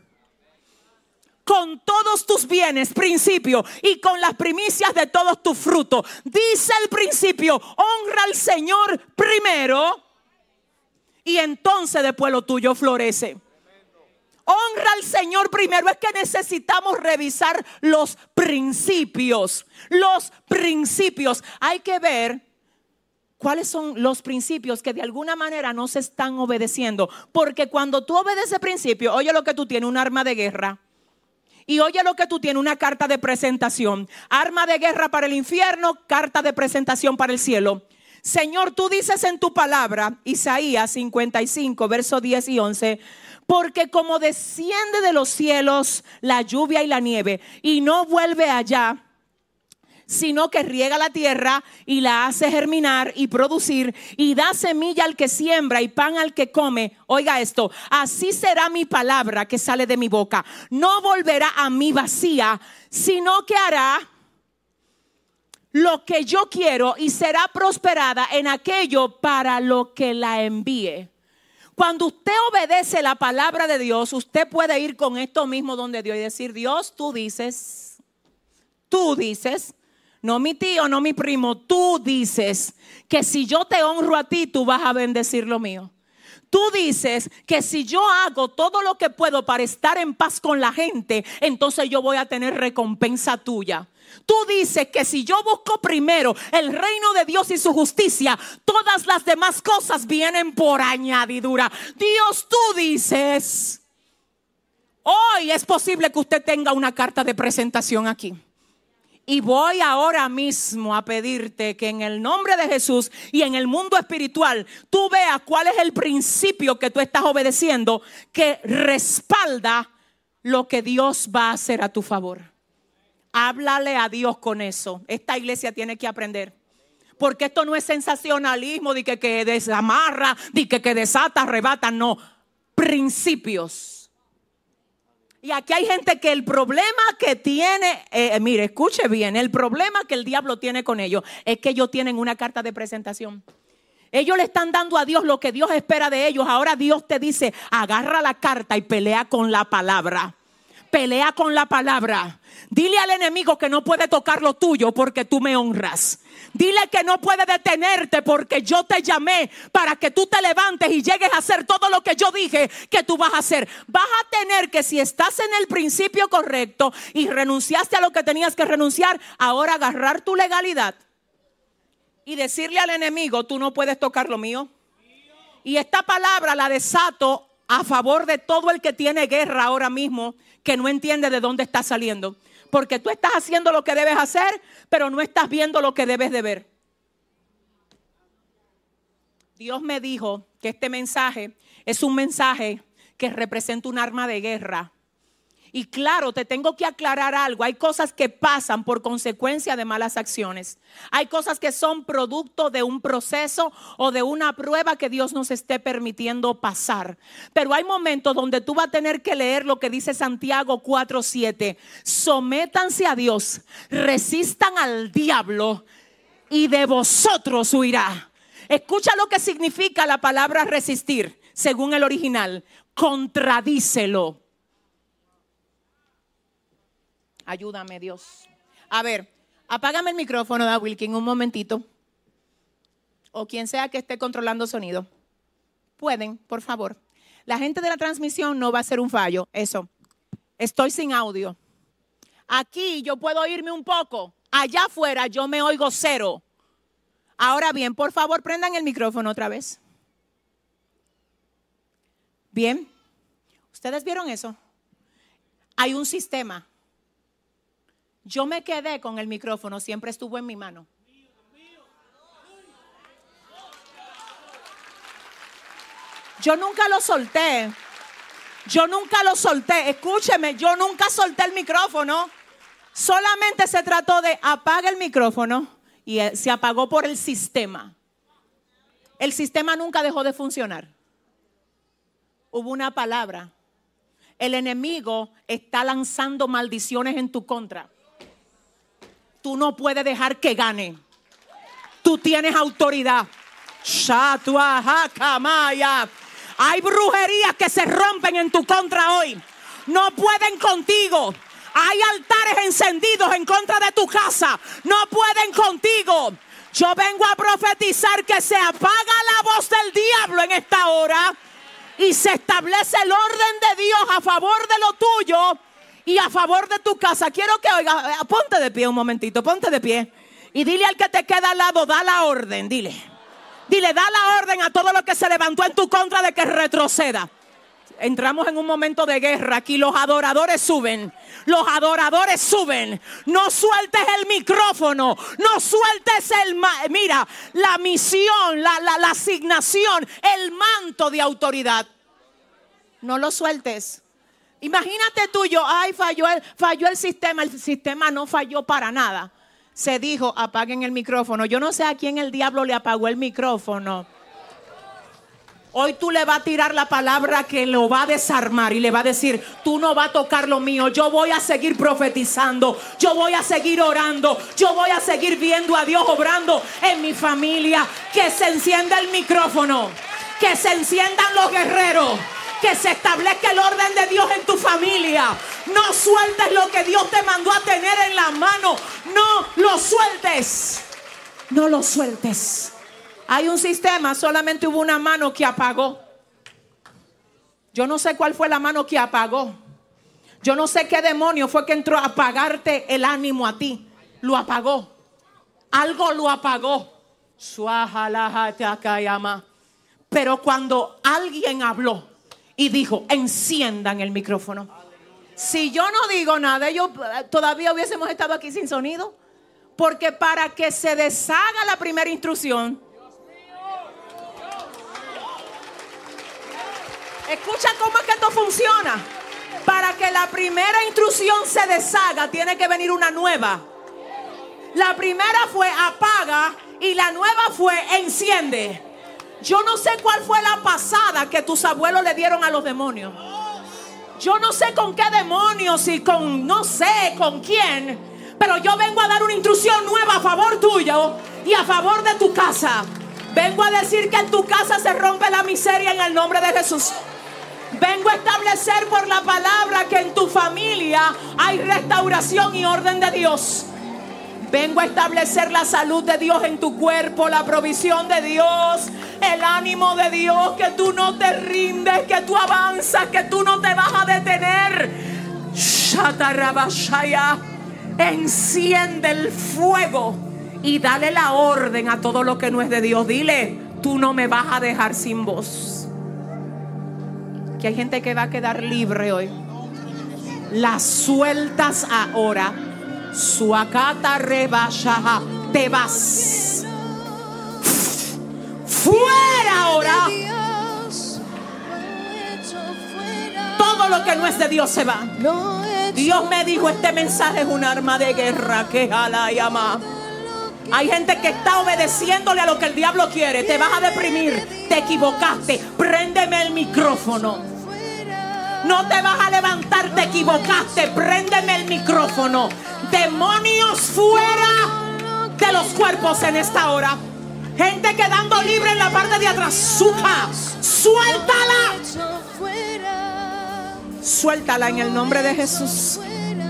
con todos tus bienes, principio, y con las primicias de todos tus frutos. Dice el principio, honra al Señor primero y entonces después lo tuyo florece. Honra al Señor primero. Es que necesitamos revisar los principios. Los principios. Hay que ver cuáles son los principios que de alguna manera no se están obedeciendo. Porque cuando tú obedeces principio, oye lo que tú tienes, un arma de guerra. Y oye lo que tú tienes, una carta de presentación. Arma de guerra para el infierno, carta de presentación para el cielo. Señor, tú dices en tu palabra, Isaías 55, versos 10 y 11, porque como desciende de los cielos la lluvia y la nieve y no vuelve allá, sino que riega la tierra y la hace germinar y producir y da semilla al que siembra y pan al que come. Oiga esto, así será mi palabra que sale de mi boca. No volverá a mí vacía, sino que hará lo que yo quiero y será prosperada en aquello para lo que la envíe. Cuando usted obedece la palabra de Dios, usted puede ir con esto mismo donde Dios y decir, Dios, tú dices, tú dices, no mi tío, no mi primo, tú dices que si yo te honro a ti, tú vas a bendecir lo mío. Tú dices que si yo hago todo lo que puedo para estar en paz con la gente, entonces yo voy a tener recompensa tuya. Tú dices que si yo busco primero el reino de Dios y su justicia, todas las demás cosas vienen por añadidura. Dios, tú dices, hoy es posible que usted tenga una carta de presentación aquí. Y voy ahora mismo a pedirte que en el nombre de Jesús y en el mundo espiritual tú veas cuál es el principio que tú estás obedeciendo que respalda lo que Dios va a hacer a tu favor. Háblale a Dios con eso. Esta iglesia tiene que aprender. Porque esto no es sensacionalismo de que, que desamarra, de que, que desata, arrebata, no. Principios y aquí hay gente que el problema que tiene, eh, mire, escuche bien, el problema que el diablo tiene con ellos es que ellos tienen una carta de presentación. Ellos le están dando a Dios lo que Dios espera de ellos. Ahora Dios te dice, agarra la carta y pelea con la palabra. Pelea con la palabra. Dile al enemigo que no puede tocar lo tuyo porque tú me honras. Dile que no puede detenerte porque yo te llamé para que tú te levantes y llegues a hacer todo lo que yo dije que tú vas a hacer. Vas a tener que si estás en el principio correcto y renunciaste a lo que tenías que renunciar, ahora agarrar tu legalidad y decirle al enemigo, tú no puedes tocar lo mío. Y esta palabra la desato a favor de todo el que tiene guerra ahora mismo que no entiende de dónde está saliendo. Porque tú estás haciendo lo que debes hacer, pero no estás viendo lo que debes de ver. Dios me dijo que este mensaje es un mensaje que representa un arma de guerra y claro, te tengo que aclarar algo. Hay cosas que pasan por consecuencia de malas acciones. Hay cosas que son producto de un proceso o de una prueba que Dios nos esté permitiendo pasar. Pero hay momentos donde tú vas a tener que leer lo que dice Santiago 4:7. Sométanse a Dios, resistan al diablo y de vosotros huirá. Escucha lo que significa la palabra resistir, según el original. Contradícelo Ayúdame, Dios. A ver, apágame el micrófono, da Wilkin, un momentito. O quien sea que esté controlando sonido. Pueden, por favor. La gente de la transmisión no va a ser un fallo. Eso. Estoy sin audio. Aquí yo puedo oírme un poco. Allá afuera yo me oigo cero. Ahora bien, por favor, prendan el micrófono otra vez. Bien. ¿Ustedes vieron eso? Hay un sistema yo me quedé con el micrófono, siempre estuvo en mi mano. Yo nunca lo solté. Yo nunca lo solté. Escúcheme, yo nunca solté el micrófono. Solamente se trató de apagar el micrófono y eh, se apagó por el sistema. El sistema nunca dejó de funcionar. Hubo una palabra. El enemigo está lanzando maldiciones en tu contra tú no puedes dejar que gane. Tú tienes autoridad. Hay brujerías que se rompen en tu contra hoy. No pueden contigo. Hay altares encendidos en contra de tu casa. No pueden contigo. Yo vengo a profetizar que se apaga la voz del diablo en esta hora y se establece el orden de Dios a favor de lo tuyo y a favor de tu casa. Quiero que oiga, eh, ponte de pie un momentito, ponte de pie y dile al que te queda al lado, da la orden, dile. Dile, da la orden a todo lo que se levantó en tu contra de que retroceda. Entramos en un momento de guerra. Aquí los adoradores suben. Los adoradores suben. No sueltes el micrófono. No sueltes el... Mira, la misión, la, la, la asignación, el manto de autoridad. No lo sueltes. Imagínate tú, yo, ay, falló el, falló el sistema. El sistema no falló para nada. Se dijo, apaguen el micrófono. Yo no sé a quién el diablo le apagó el micrófono. Hoy tú le vas a tirar la palabra que lo va a desarmar y le va a decir, tú no vas a tocar lo mío, yo voy a seguir profetizando, yo voy a seguir orando, yo voy a seguir viendo a Dios obrando en mi familia. Que se encienda el micrófono, que se enciendan los guerreros, que se establezca el orden de Dios en tu No sueltes lo que Dios te mandó a tener en la mano, no lo sueltes, no lo sueltes. Hay un sistema, solamente hubo una mano que apagó. Yo no sé cuál fue la mano que apagó. Yo no sé qué demonio fue que entró a apagarte el ánimo a ti. Lo apagó. Algo lo apagó. Pero cuando alguien habló y dijo, enciendan el micrófono. Si yo no digo nada, yo eh, todavía hubiésemos estado aquí sin sonido. Porque para que se deshaga la primera instrucción, Escucha cómo es que esto funciona. Para que la primera intrusión se deshaga, tiene que venir una nueva. La primera fue apaga y la nueva fue enciende. Yo no sé cuál fue la pasada que tus abuelos le dieron a los demonios. Yo no sé con qué demonios y con no sé con quién. Pero yo vengo a dar una intrusión nueva a favor tuyo y a favor de tu casa. Vengo a decir que en tu casa se rompe la miseria en el nombre de Jesús. Vengo a establecer por la palabra que en tu familia hay restauración y orden de Dios. Vengo a establecer la salud de Dios en tu cuerpo, la provisión de Dios, el ánimo de Dios, que tú no te rindes, que tú avanzas, que tú no te vas a detener. Enciende el fuego y dale la orden a todo lo que no es de Dios. Dile, tú no me vas a dejar sin voz que hay gente que va a quedar libre hoy. Las sueltas ahora. Suacata rebashaha. Te vas. Fuera ahora. Todo lo que no es de Dios se va. Dios me dijo, este mensaje es un arma de guerra que jala y. Hay gente que está obedeciéndole a lo que el diablo quiere. Te vas a deprimir. Te equivocaste. Préndeme el micrófono. No te vas a levantar, te equivocaste. Préndeme el micrófono. Demonios fuera de los cuerpos en esta hora. Gente quedando libre en la parte de atrás. Suja, suéltala. Suéltala en el nombre de Jesús.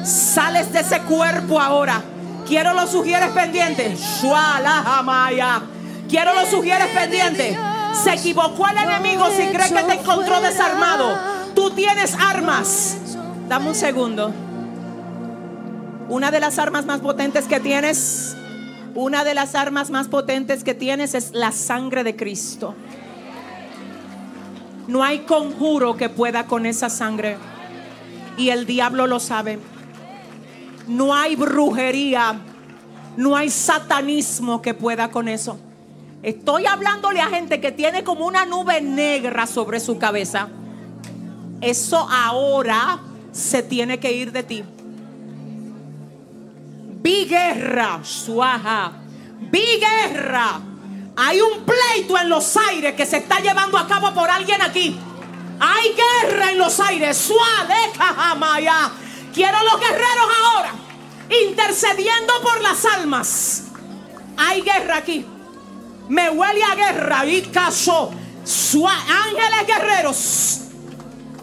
Sales de ese cuerpo ahora. Quiero los sugieres pendientes. Quiero los sugieres pendientes. Se equivocó el enemigo si cree que te encontró desarmado. Tú tienes armas. Dame un segundo. Una de las armas más potentes que tienes, una de las armas más potentes que tienes es la sangre de Cristo. No hay conjuro que pueda con esa sangre. Y el diablo lo sabe. No hay brujería. No hay satanismo que pueda con eso. Estoy hablándole a gente que tiene como una nube negra sobre su cabeza. Eso ahora se tiene que ir de ti. Vi guerra, suaja. Vi guerra. Hay un pleito en los aires que se está llevando a cabo por alguien aquí. Hay guerra en los aires. Suave, jamaya. Quiero los guerreros ahora intercediendo por las almas. Hay guerra aquí. Me huele a guerra. Y caso. Ángeles guerreros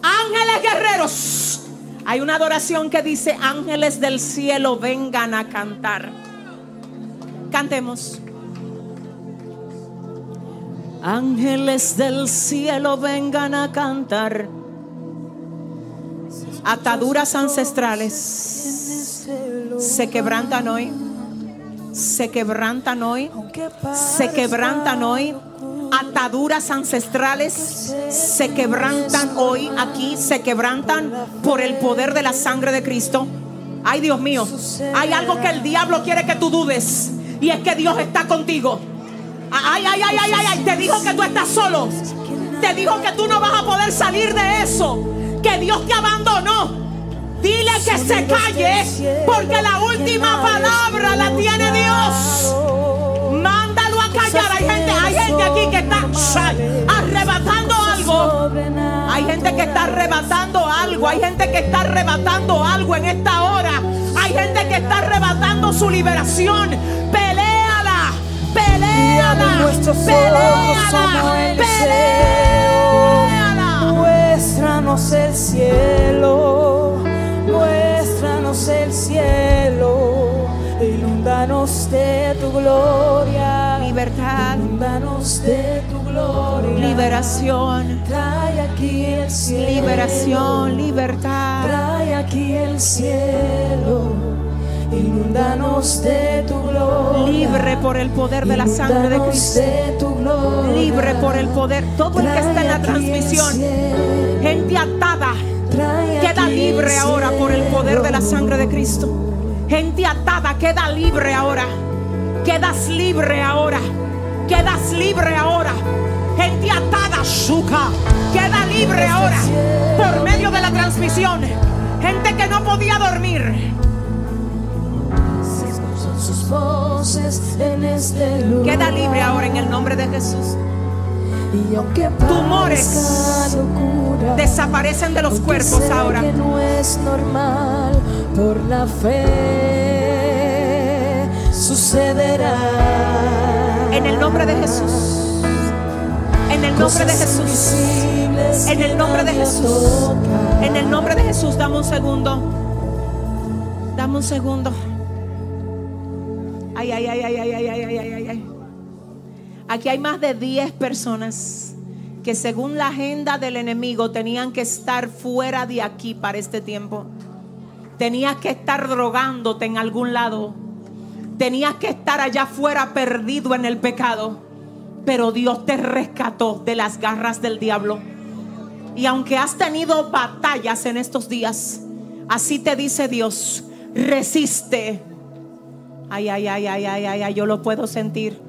Ángeles guerreros, Hay una adoración que dice, ángeles del cielo vengan a cantar. Cantemos. Ángeles del cielo vengan a cantar. Ataduras ancestrales se quebrantan hoy. Se quebrantan hoy. Se quebrantan hoy. Ataduras ancestrales se quebrantan hoy aquí. Se quebrantan por el poder de la sangre de Cristo. Ay Dios mío, hay algo que el diablo quiere que tú dudes. Y es que Dios está contigo. Ay, ay, ay, ay, ay. Te dijo que tú estás solo. Te dijo que tú no vas a poder salir de eso. Que Dios te abandonó. Dile que se calle. Porque la última palabra la tiene Dios. Gente, aquí que está arrebatando algo. Hay gente que está arrebatando algo. Hay gente que está arrebatando algo en esta hora. Hay gente que está arrebatando su liberación. Peléala. Peléala. El Peléala. Muéstranos el cielo, cielo, inundanos de tu gloria, Libertad. inundanos de tu gloria, Liberación. trae aquí el cielo, Liberación. Libertad. trae aquí el cielo, inundanos de tu gloria, Libre por el poder de la sangre de inúndanos Cristo. de tu gloria, Libre por el poder. Todo el que está en la transmisión. cielo. Gente atada. Queda libre ahora por el poder de la sangre de Cristo. Gente atada, queda libre ahora. Quedas libre ahora. Quedas libre ahora. Gente atada, Shuka. Queda libre ahora por medio de la transmisión. Gente que no podía dormir. Son sus voces en este lugar. Queda libre ahora en el nombre de Jesús. Y aunque Tumores Desaparecen de los cuerpos ahora. que no es normal, por la fe sucederá. En el nombre de Jesús. En el nombre de Jesús. En el nombre de Jesús. En el nombre de Jesús, dame un segundo. Dame un segundo. Ay, ay, ay, ay, ay, ay, ay, ay, ay, ay, ay. Aquí hay más de 10 personas que según la agenda del enemigo tenían que estar fuera de aquí para este tiempo. Tenías que estar drogándote en algún lado. Tenías que estar allá afuera perdido en el pecado. Pero Dios te rescató de las garras del diablo. Y aunque has tenido batallas en estos días, así te dice Dios, resiste. Ay, ay, ay, ay, ay, ay, ay, yo lo puedo sentir.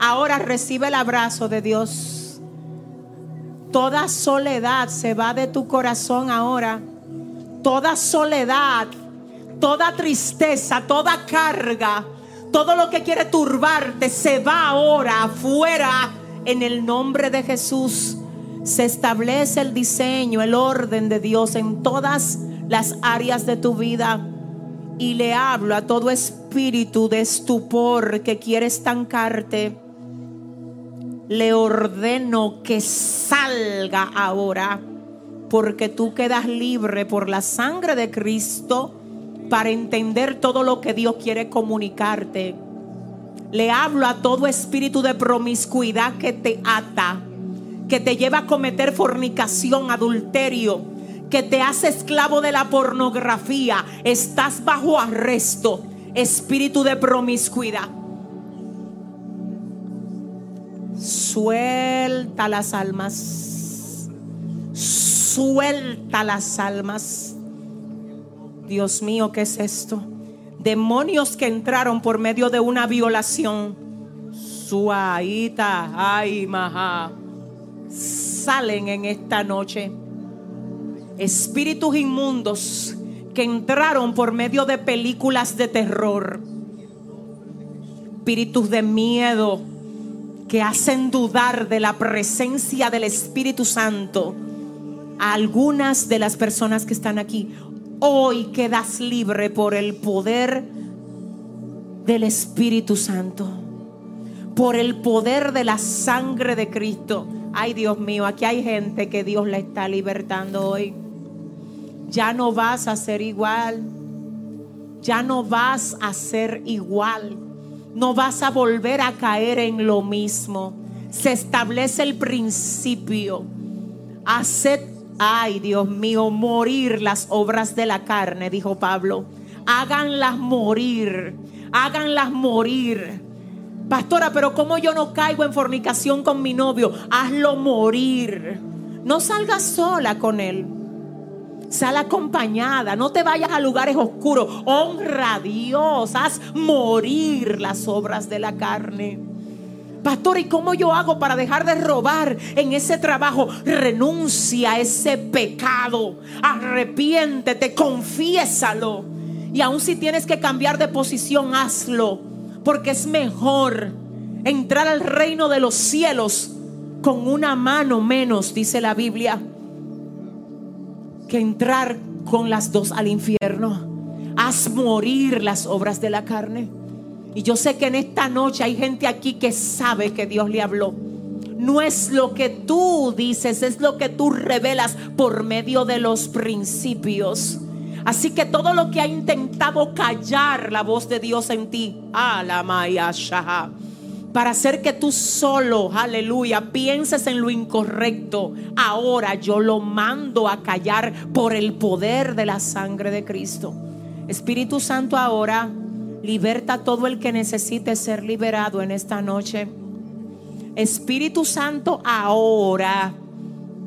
Ahora recibe el abrazo de Dios. Toda soledad se va de tu corazón ahora. Toda soledad, toda tristeza, toda carga, todo lo que quiere turbarte se va ahora afuera en el nombre de Jesús. Se establece el diseño, el orden de Dios en todas las áreas de tu vida. Y le hablo a todo espíritu de estupor que quiere estancarte. Le ordeno que salga ahora, porque tú quedas libre por la sangre de Cristo para entender todo lo que Dios quiere comunicarte. Le hablo a todo espíritu de promiscuidad que te ata, que te lleva a cometer fornicación, adulterio, que te hace esclavo de la pornografía. Estás bajo arresto, espíritu de promiscuidad. Suelta las almas. Suelta las almas. Dios mío, ¿qué es esto? Demonios que entraron por medio de una violación. Suaita, ay, maja. Salen en esta noche. Espíritus inmundos que entraron por medio de películas de terror. Espíritus de miedo que hacen dudar de la presencia del Espíritu Santo a algunas de las personas que están aquí. Hoy quedas libre por el poder del Espíritu Santo, por el poder de la sangre de Cristo. Ay Dios mío, aquí hay gente que Dios la está libertando hoy. ya no vas a ser igual. Ya no vas a ser igual. No vas a volver a caer en lo mismo. Se establece el principio. Haced, ay Dios mío, morir las obras de la carne, dijo Pablo. Háganlas morir. Háganlas morir. Pastora, pero ¿cómo yo no caigo en fornicación con mi novio? Hazlo morir. No salgas sola con él. Sal acompañada, no te vayas a lugares oscuros. Honra a Dios, haz morir las obras de la carne. Pastor, ¿y cómo yo hago para dejar de robar en ese trabajo? Renuncia a ese pecado, arrepiéntete, confiésalo. Y aun si tienes que cambiar de posición, hazlo, porque es mejor entrar al reino de los cielos con una mano menos, dice la Biblia, que entrar con las dos al infierno. Haz morir las obras de la carne. Y yo sé que en esta noche hay gente aquí que sabe que Dios le habló. No es lo que tú dices, es lo que tú revelas por medio de los principios. Así que todo lo que ha intentado callar la voz de Dios en ti, a para hacer que tú solo, aleluya, pienses en lo incorrecto, ahora yo lo mando a callar por el poder de la sangre de Cristo. Espíritu Santo, ahora liberta a todo el que necesite ser liberado en esta noche. Espíritu Santo, ahora.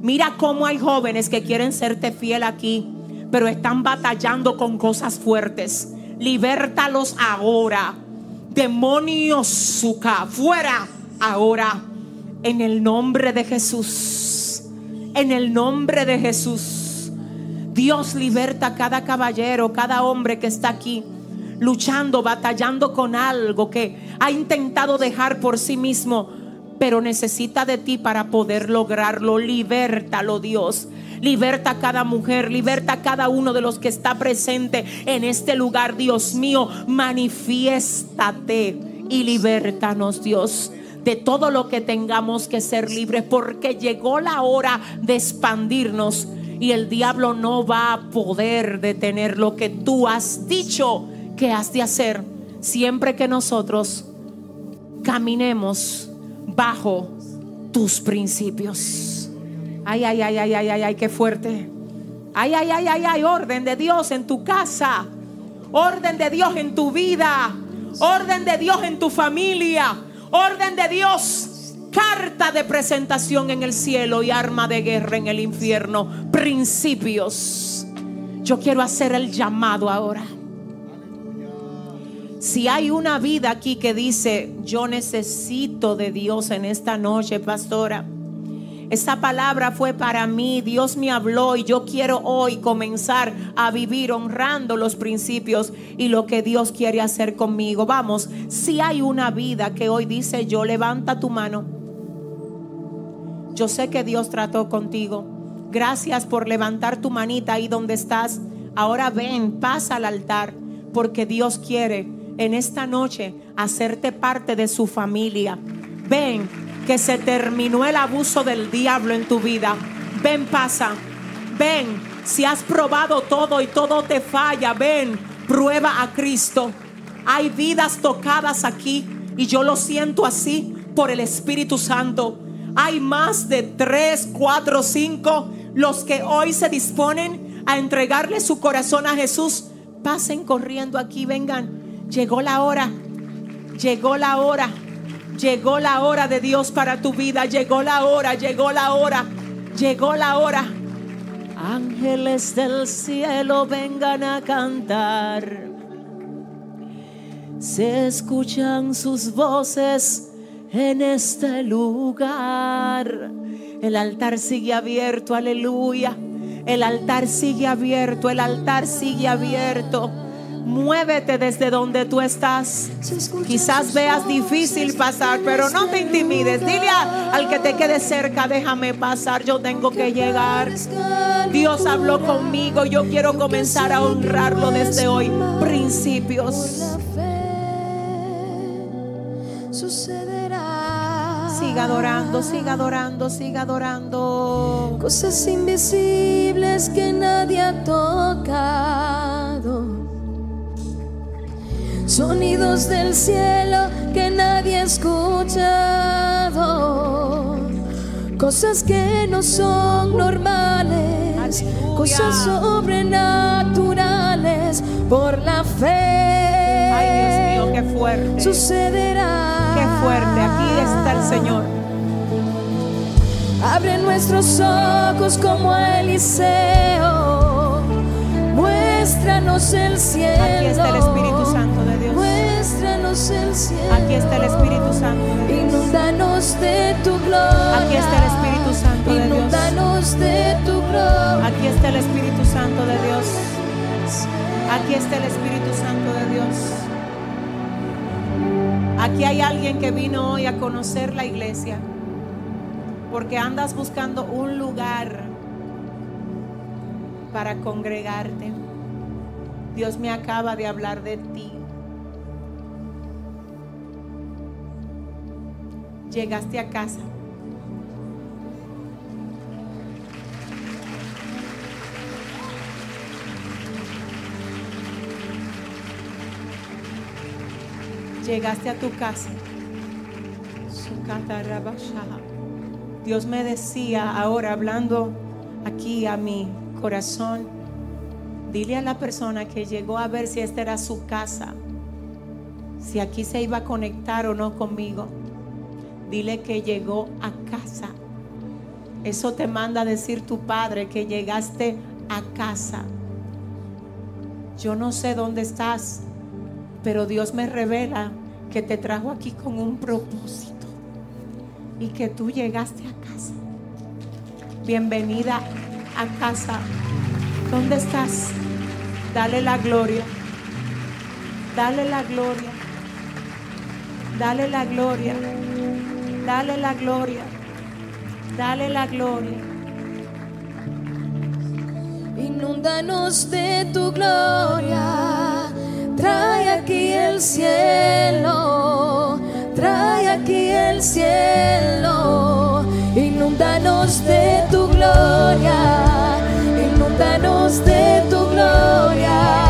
Mira cómo hay jóvenes que quieren serte fiel aquí, pero están batallando con cosas fuertes. Libértalos ahora. Demonios, suca, fuera ahora. En el nombre de Jesús. En el nombre de Jesús. Dios liberta a cada caballero, cada hombre que está aquí luchando, batallando con algo que ha intentado dejar por sí mismo, pero necesita de ti para poder lograrlo. Libértalo, Dios. Liberta a cada mujer, liberta a cada uno de los que está presente en este lugar, Dios mío. Manifiéstate y libértanos, Dios de todo lo que tengamos que ser libres, porque llegó la hora de expandirnos y el diablo no va a poder detener lo que tú has dicho que has de hacer siempre que nosotros caminemos bajo tus principios. Ay, ay, ay, ay, ay, ay, ay, qué fuerte. Ay, ay, ay, ay, ay, orden de Dios en tu casa. Orden de Dios en tu vida. Orden de Dios en tu familia. Orden de Dios. Carta de presentación en el cielo y arma de guerra en el infierno. Principios. Yo quiero hacer el llamado ahora. Si hay una vida aquí que dice, yo necesito de Dios en esta noche, pastora. Esa palabra fue para mí, Dios me habló y yo quiero hoy comenzar a vivir honrando los principios y lo que Dios quiere hacer conmigo. Vamos, si hay una vida que hoy dice yo, levanta tu mano. Yo sé que Dios trató contigo. Gracias por levantar tu manita ahí donde estás. Ahora ven, pasa al altar, porque Dios quiere en esta noche hacerte parte de su familia. Ven que se terminó el abuso del diablo en tu vida. Ven, pasa. Ven, si has probado todo y todo te falla, ven, prueba a Cristo. Hay vidas tocadas aquí y yo lo siento así por el Espíritu Santo. Hay más de tres, cuatro, cinco los que hoy se disponen a entregarle su corazón a Jesús. Pasen corriendo aquí, vengan. Llegó la hora, llegó la hora, llegó la hora de Dios para tu vida, llegó la hora, llegó la hora, llegó la hora. Ángeles del cielo vengan a cantar. Se escuchan sus voces en este lugar. El altar sigue abierto, aleluya. El altar sigue abierto, el altar sigue abierto. Muévete desde donde tú estás. Quizás veas difícil pasar, pero no te intimides. Dile a- al que te quede cerca, déjame pasar, yo tengo que llegar. Dios habló conmigo, yo quiero comenzar a honrarlo desde hoy. Principios. Siga adorando, siga adorando, siga adorando. Cosas invisibles que nadie ha tocado. Sonidos del cielo que nadie ha escuchado. Cosas que no son normales. Cosas sobrenaturales por la fe. Ay, Dios mío, qué fuerte. Sucederá. Qué fuerte. Aquí está el Señor. Abre nuestros ojos como Eliseo. Muéstranos el cielo. Aquí está el Espíritu Santo de Aquí está el Espíritu Santo de. Inúndanos de tu gloria. Aquí está el Espíritu Santo de Dios. Inúndanos de tu gloria. Aquí está el Espíritu Santo de Dios. Aquí está el Espíritu Santo de Dios. Aquí hay alguien que vino hoy a conocer la iglesia. Porque andas buscando un lugar para congregarte. Dios me acaba de hablar de ti. Llegaste a casa. Llegaste a tu casa. Dios me decía ahora hablando aquí a mi corazón, dile a la persona que llegó a ver si esta era su casa, si aquí se iba a conectar o no conmigo, dile que llegó a casa. Eso te manda a decir tu padre que llegaste a casa. Yo no sé dónde estás, pero Dios me revela que te trajo aquí con un propósito y que tú llegaste a casa. Bienvenida a casa. ¿Dónde estás? Dale la gloria. Dale la gloria. Dale la gloria. Dale la gloria. Dale la gloria. Inúndanos de tu gloria. Trae aquí el cielo. Trae aquí el cielo. Inúndanos de tu gloria. Inúndanos de tu gloria.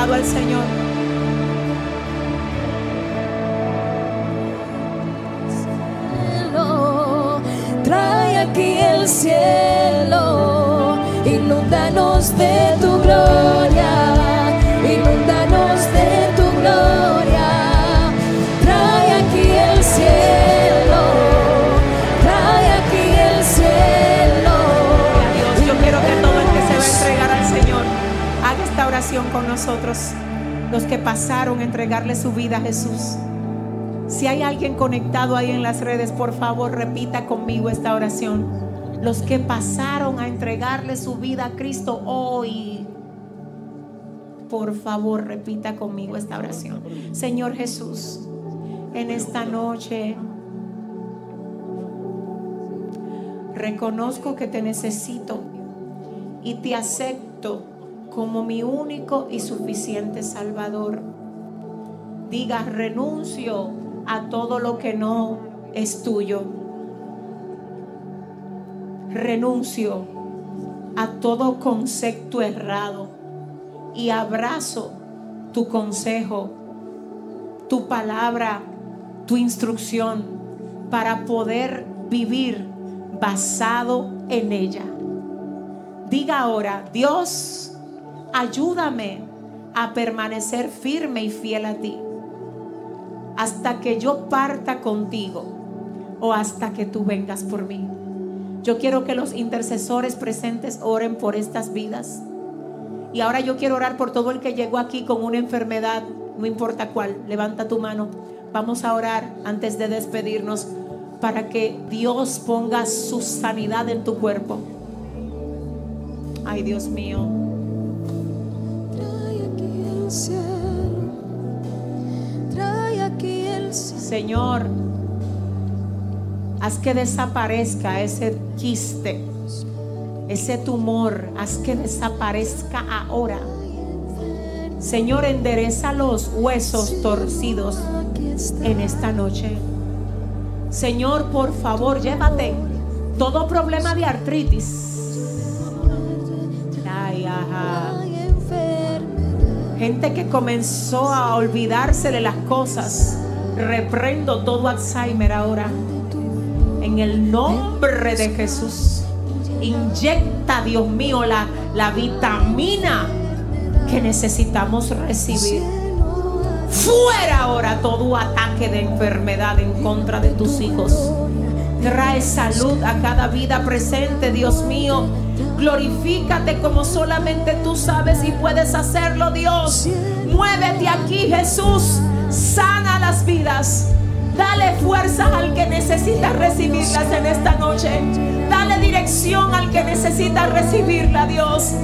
Entregado al Señor. trae aquí el cielo, inúndanos de tu nosotros. Los que pasaron a entregarle su vida a Jesús. Si hay alguien conectado ahí en las redes, por favor repita conmigo esta oración. Los que pasaron a entregarle su vida a Cristo hoy, por favor repita conmigo esta oración. Señor Jesús, en esta noche reconozco que te necesito y te acepto como mi único y suficiente Salvador. Diga, renuncio a todo lo que no es tuyo. Renuncio a todo concepto errado y abrazo tu consejo, tu palabra, tu instrucción para poder vivir basado en ella. Diga ahora, Dios, ayúdame a permanecer firme y fiel a ti hasta que yo parta contigo o hasta que tú vengas por mí. Yo quiero que los intercesores presentes oren por estas vidas. Y ahora yo quiero orar por todo el que llegó aquí con una enfermedad, no importa cuál. Levanta tu mano. Vamos a orar antes de despedirnos para que Dios ponga su sanidad en tu cuerpo. Ay, Dios mío. Aquí el cielo, trae aquí el cielo. Señor, haz que desaparezca ese quiste, Ese tumor, haz que desaparezca ahora. Señor, endereza los huesos torcidos en esta noche. Señor, por favor, llévate todo problema de artritis. Ay, ajá. Gente que comenzó a olvidarse de las cosas. Reprendo todo Alzheimer ahora. En el nombre de Jesús. Inyecta, Dios mío, la, la vitamina que necesitamos recibir. Fuera ahora todo ataque de enfermedad en contra de tus hijos. Trae salud a cada vida presente, Dios mío. Glorifícate como solamente tú sabes y puedes hacerlo, Dios. Muévete aquí, Jesús. Sana las vidas. Dale fuerza al que necesita recibirlas en esta noche. Dale dirección al que necesita recibirla, Dios.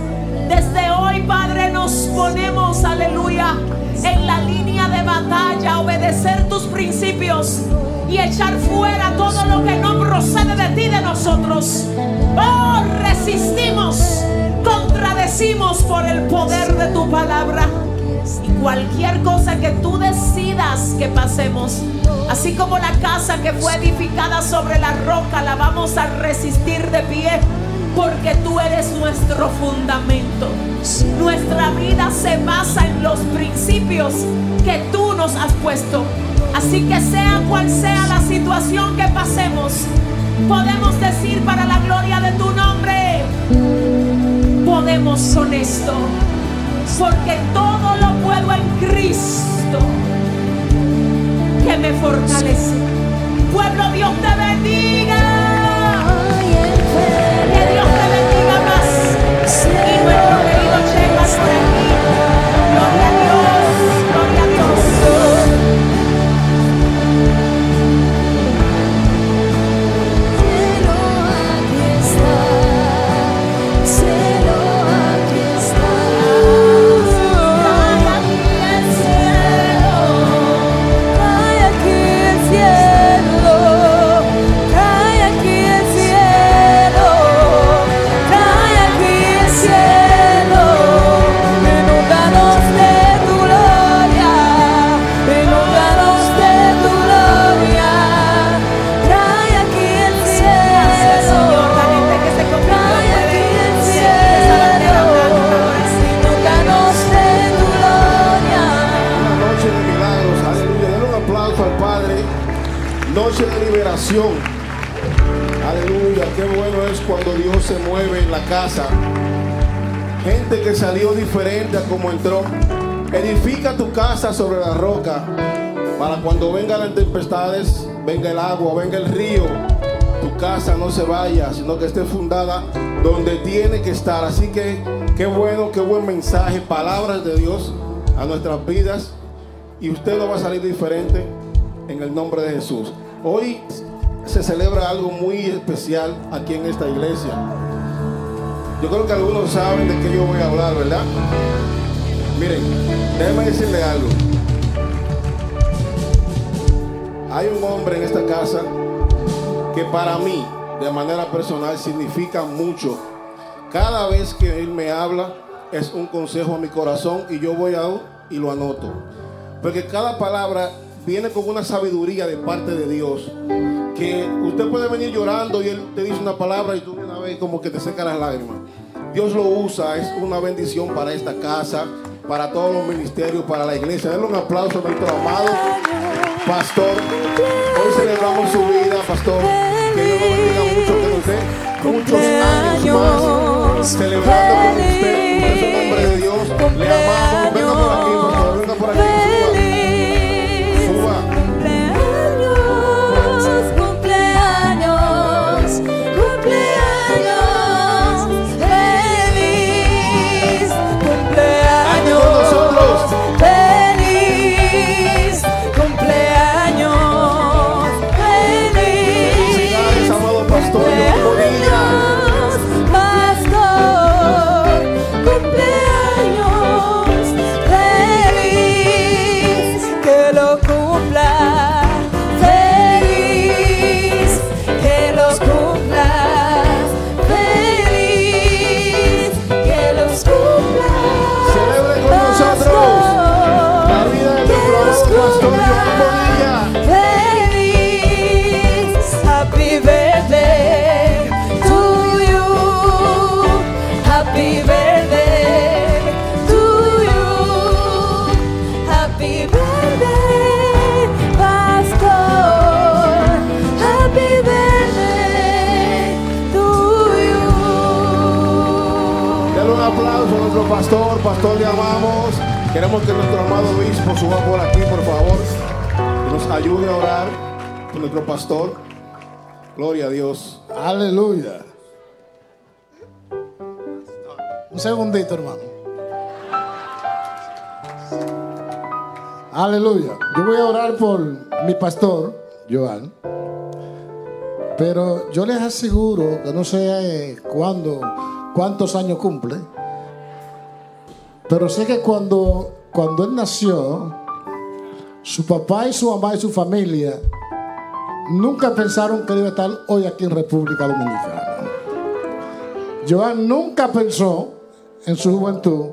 Desde hoy, Padre, nos ponemos, aleluya, en la línea de batalla, obedecer tus principios y echar fuera todo lo que no procede de ti, de nosotros. Oh, resistimos, contradecimos por el poder de tu palabra. Y cualquier cosa que tú decidas que pasemos, así como la casa que fue edificada sobre la roca, la vamos a resistir de pie porque tú eres nuestro fundamento. Nuestra vida se basa en los principios que tú nos has puesto. Así que sea cual sea la situación que pasemos, podemos decir para la gloria de tu nombre, podemos con esto, porque todo lo puedo en Cristo que me fortalece. Pueblo, Dios te bendiga. Más. Y se mueve en la casa. Gente que salió diferente a como entró. Edifica tu casa sobre la roca. Para cuando vengan las tempestades, venga el agua, venga el río. Tu casa no se vaya, sino que esté fundada donde tiene que estar. Así que qué bueno, qué buen mensaje, palabras de Dios a nuestras vidas. Y usted no va a salir diferente en el nombre de Jesús. Hoy se celebra algo muy especial aquí en esta iglesia. Yo creo que algunos saben de qué yo voy a hablar, ¿verdad? Miren, déjenme decirle algo. Hay un hombre en esta casa que para mí, de manera personal, significa mucho. Cada vez que él me habla, es un consejo a mi corazón y yo voy a y lo anoto. Porque cada palabra viene con una sabiduría de parte de Dios. Que usted puede venir llorando y él te dice una palabra y tú una vez como que te seca las lágrimas. Dios lo usa, es una bendición para esta casa, para todos los ministerios, para la iglesia. Denle un aplauso a nuestro amado pastor. Hoy celebramos su vida, pastor. Que Dios lo bendiga mucho, que nos dé muchos años más celebrando con usted. En nombre de Dios, le amamos. Venga por aquí, Queremos que nuestro amado obispo suba por aquí, por favor. Que nos ayude a orar con nuestro pastor. Gloria a Dios. Aleluya. Un segundito, hermano. Aleluya. Yo voy a orar por mi pastor, Joan. Pero yo les aseguro que no sé eh, cuándo, cuántos años cumple. Pero sé que cuando, cuando él nació, su papá y su mamá y su familia nunca pensaron que iba a estar hoy aquí en República Dominicana. Joan nunca pensó en su juventud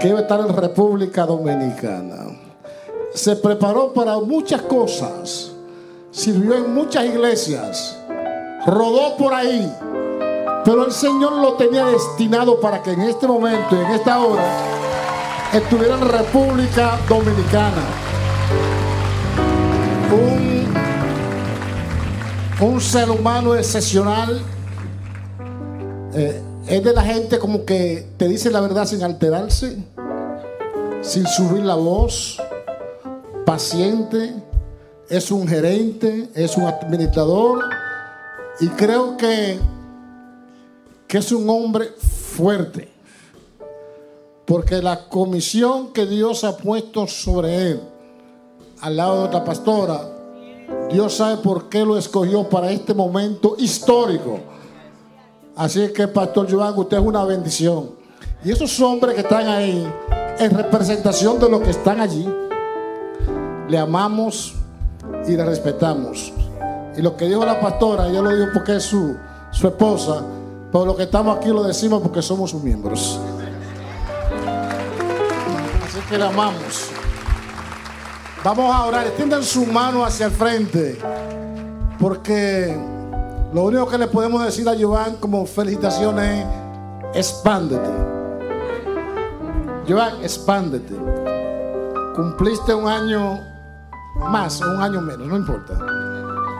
que iba a estar en República Dominicana. Se preparó para muchas cosas, sirvió en muchas iglesias, rodó por ahí, pero el Señor lo tenía destinado para que en este momento, en esta hora, estuviera en República Dominicana. Un, un ser humano excepcional. Eh, es de la gente como que te dice la verdad sin alterarse, sin subir la voz, paciente, es un gerente, es un administrador y creo que, que es un hombre fuerte. Porque la comisión que Dios ha puesto sobre él, al lado de otra pastora, Dios sabe por qué lo escogió para este momento histórico. Así que, Pastor Joan, usted es una bendición. Y esos hombres que están ahí, en representación de los que están allí, le amamos y le respetamos. Y lo que dijo la pastora, yo lo digo porque es su, su esposa, pero lo que estamos aquí lo decimos porque somos sus miembros. Así que le amamos. Vamos a orar, extiendan su mano hacia el frente, porque lo único que le podemos decir a Joan como felicitaciones es expándete. Joan, expándete. Cumpliste un año más o un año menos, no importa.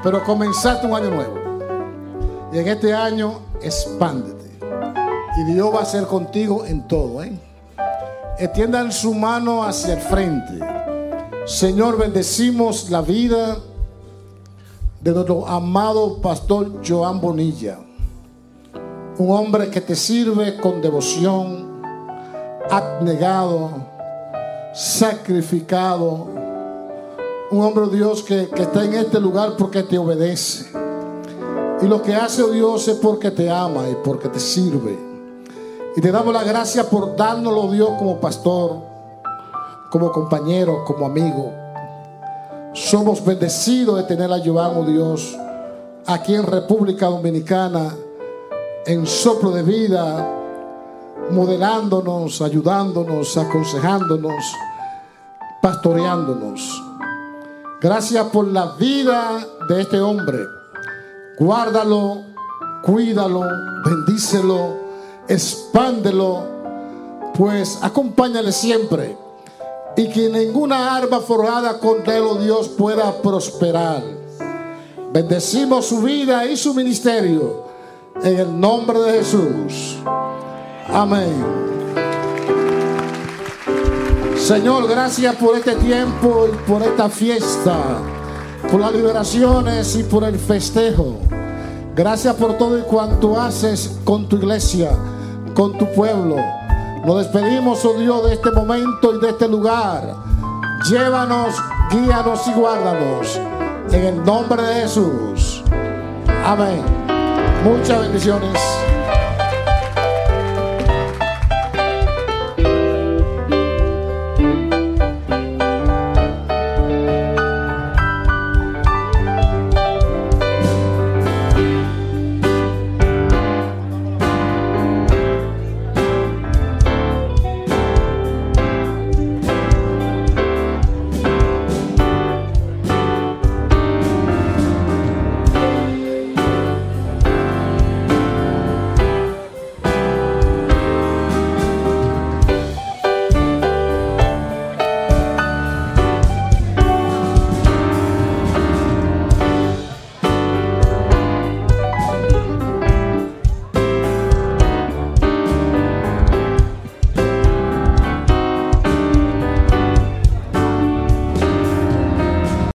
Pero comenzaste un año nuevo. Y en este año, expándete. Y Dios va a ser contigo en todo. ¿eh? Extiendan su mano hacia el frente. Señor, bendecimos la vida de nuestro amado pastor Joan Bonilla. Un hombre que te sirve con devoción, abnegado, sacrificado. Un hombre, oh Dios, que, que está en este lugar porque te obedece. Y lo que hace, oh Dios, es porque te ama y porque te sirve. Y te damos la gracia por dárnoslo, Dios, como pastor, como compañero, como amigo. Somos bendecidos de tener a oh Dios, aquí en República Dominicana, en soplo de vida, modelándonos, ayudándonos, aconsejándonos, pastoreándonos. Gracias por la vida de este hombre. Guárdalo, cuídalo, bendícelo, expándelo, pues acompáñale siempre. Y que ninguna arma forjada contra él, oh Dios, pueda prosperar. Bendecimos su vida y su ministerio en el nombre de Jesús. Amén. Señor, gracias por este tiempo y por esta fiesta, por las liberaciones y por el festejo. Gracias por todo y cuanto haces con tu iglesia, con tu pueblo. Nos despedimos, oh Dios, de este momento y de este lugar. Llévanos, guíanos y guárdanos. En el nombre de Jesús. Amén. Muchas bendiciones.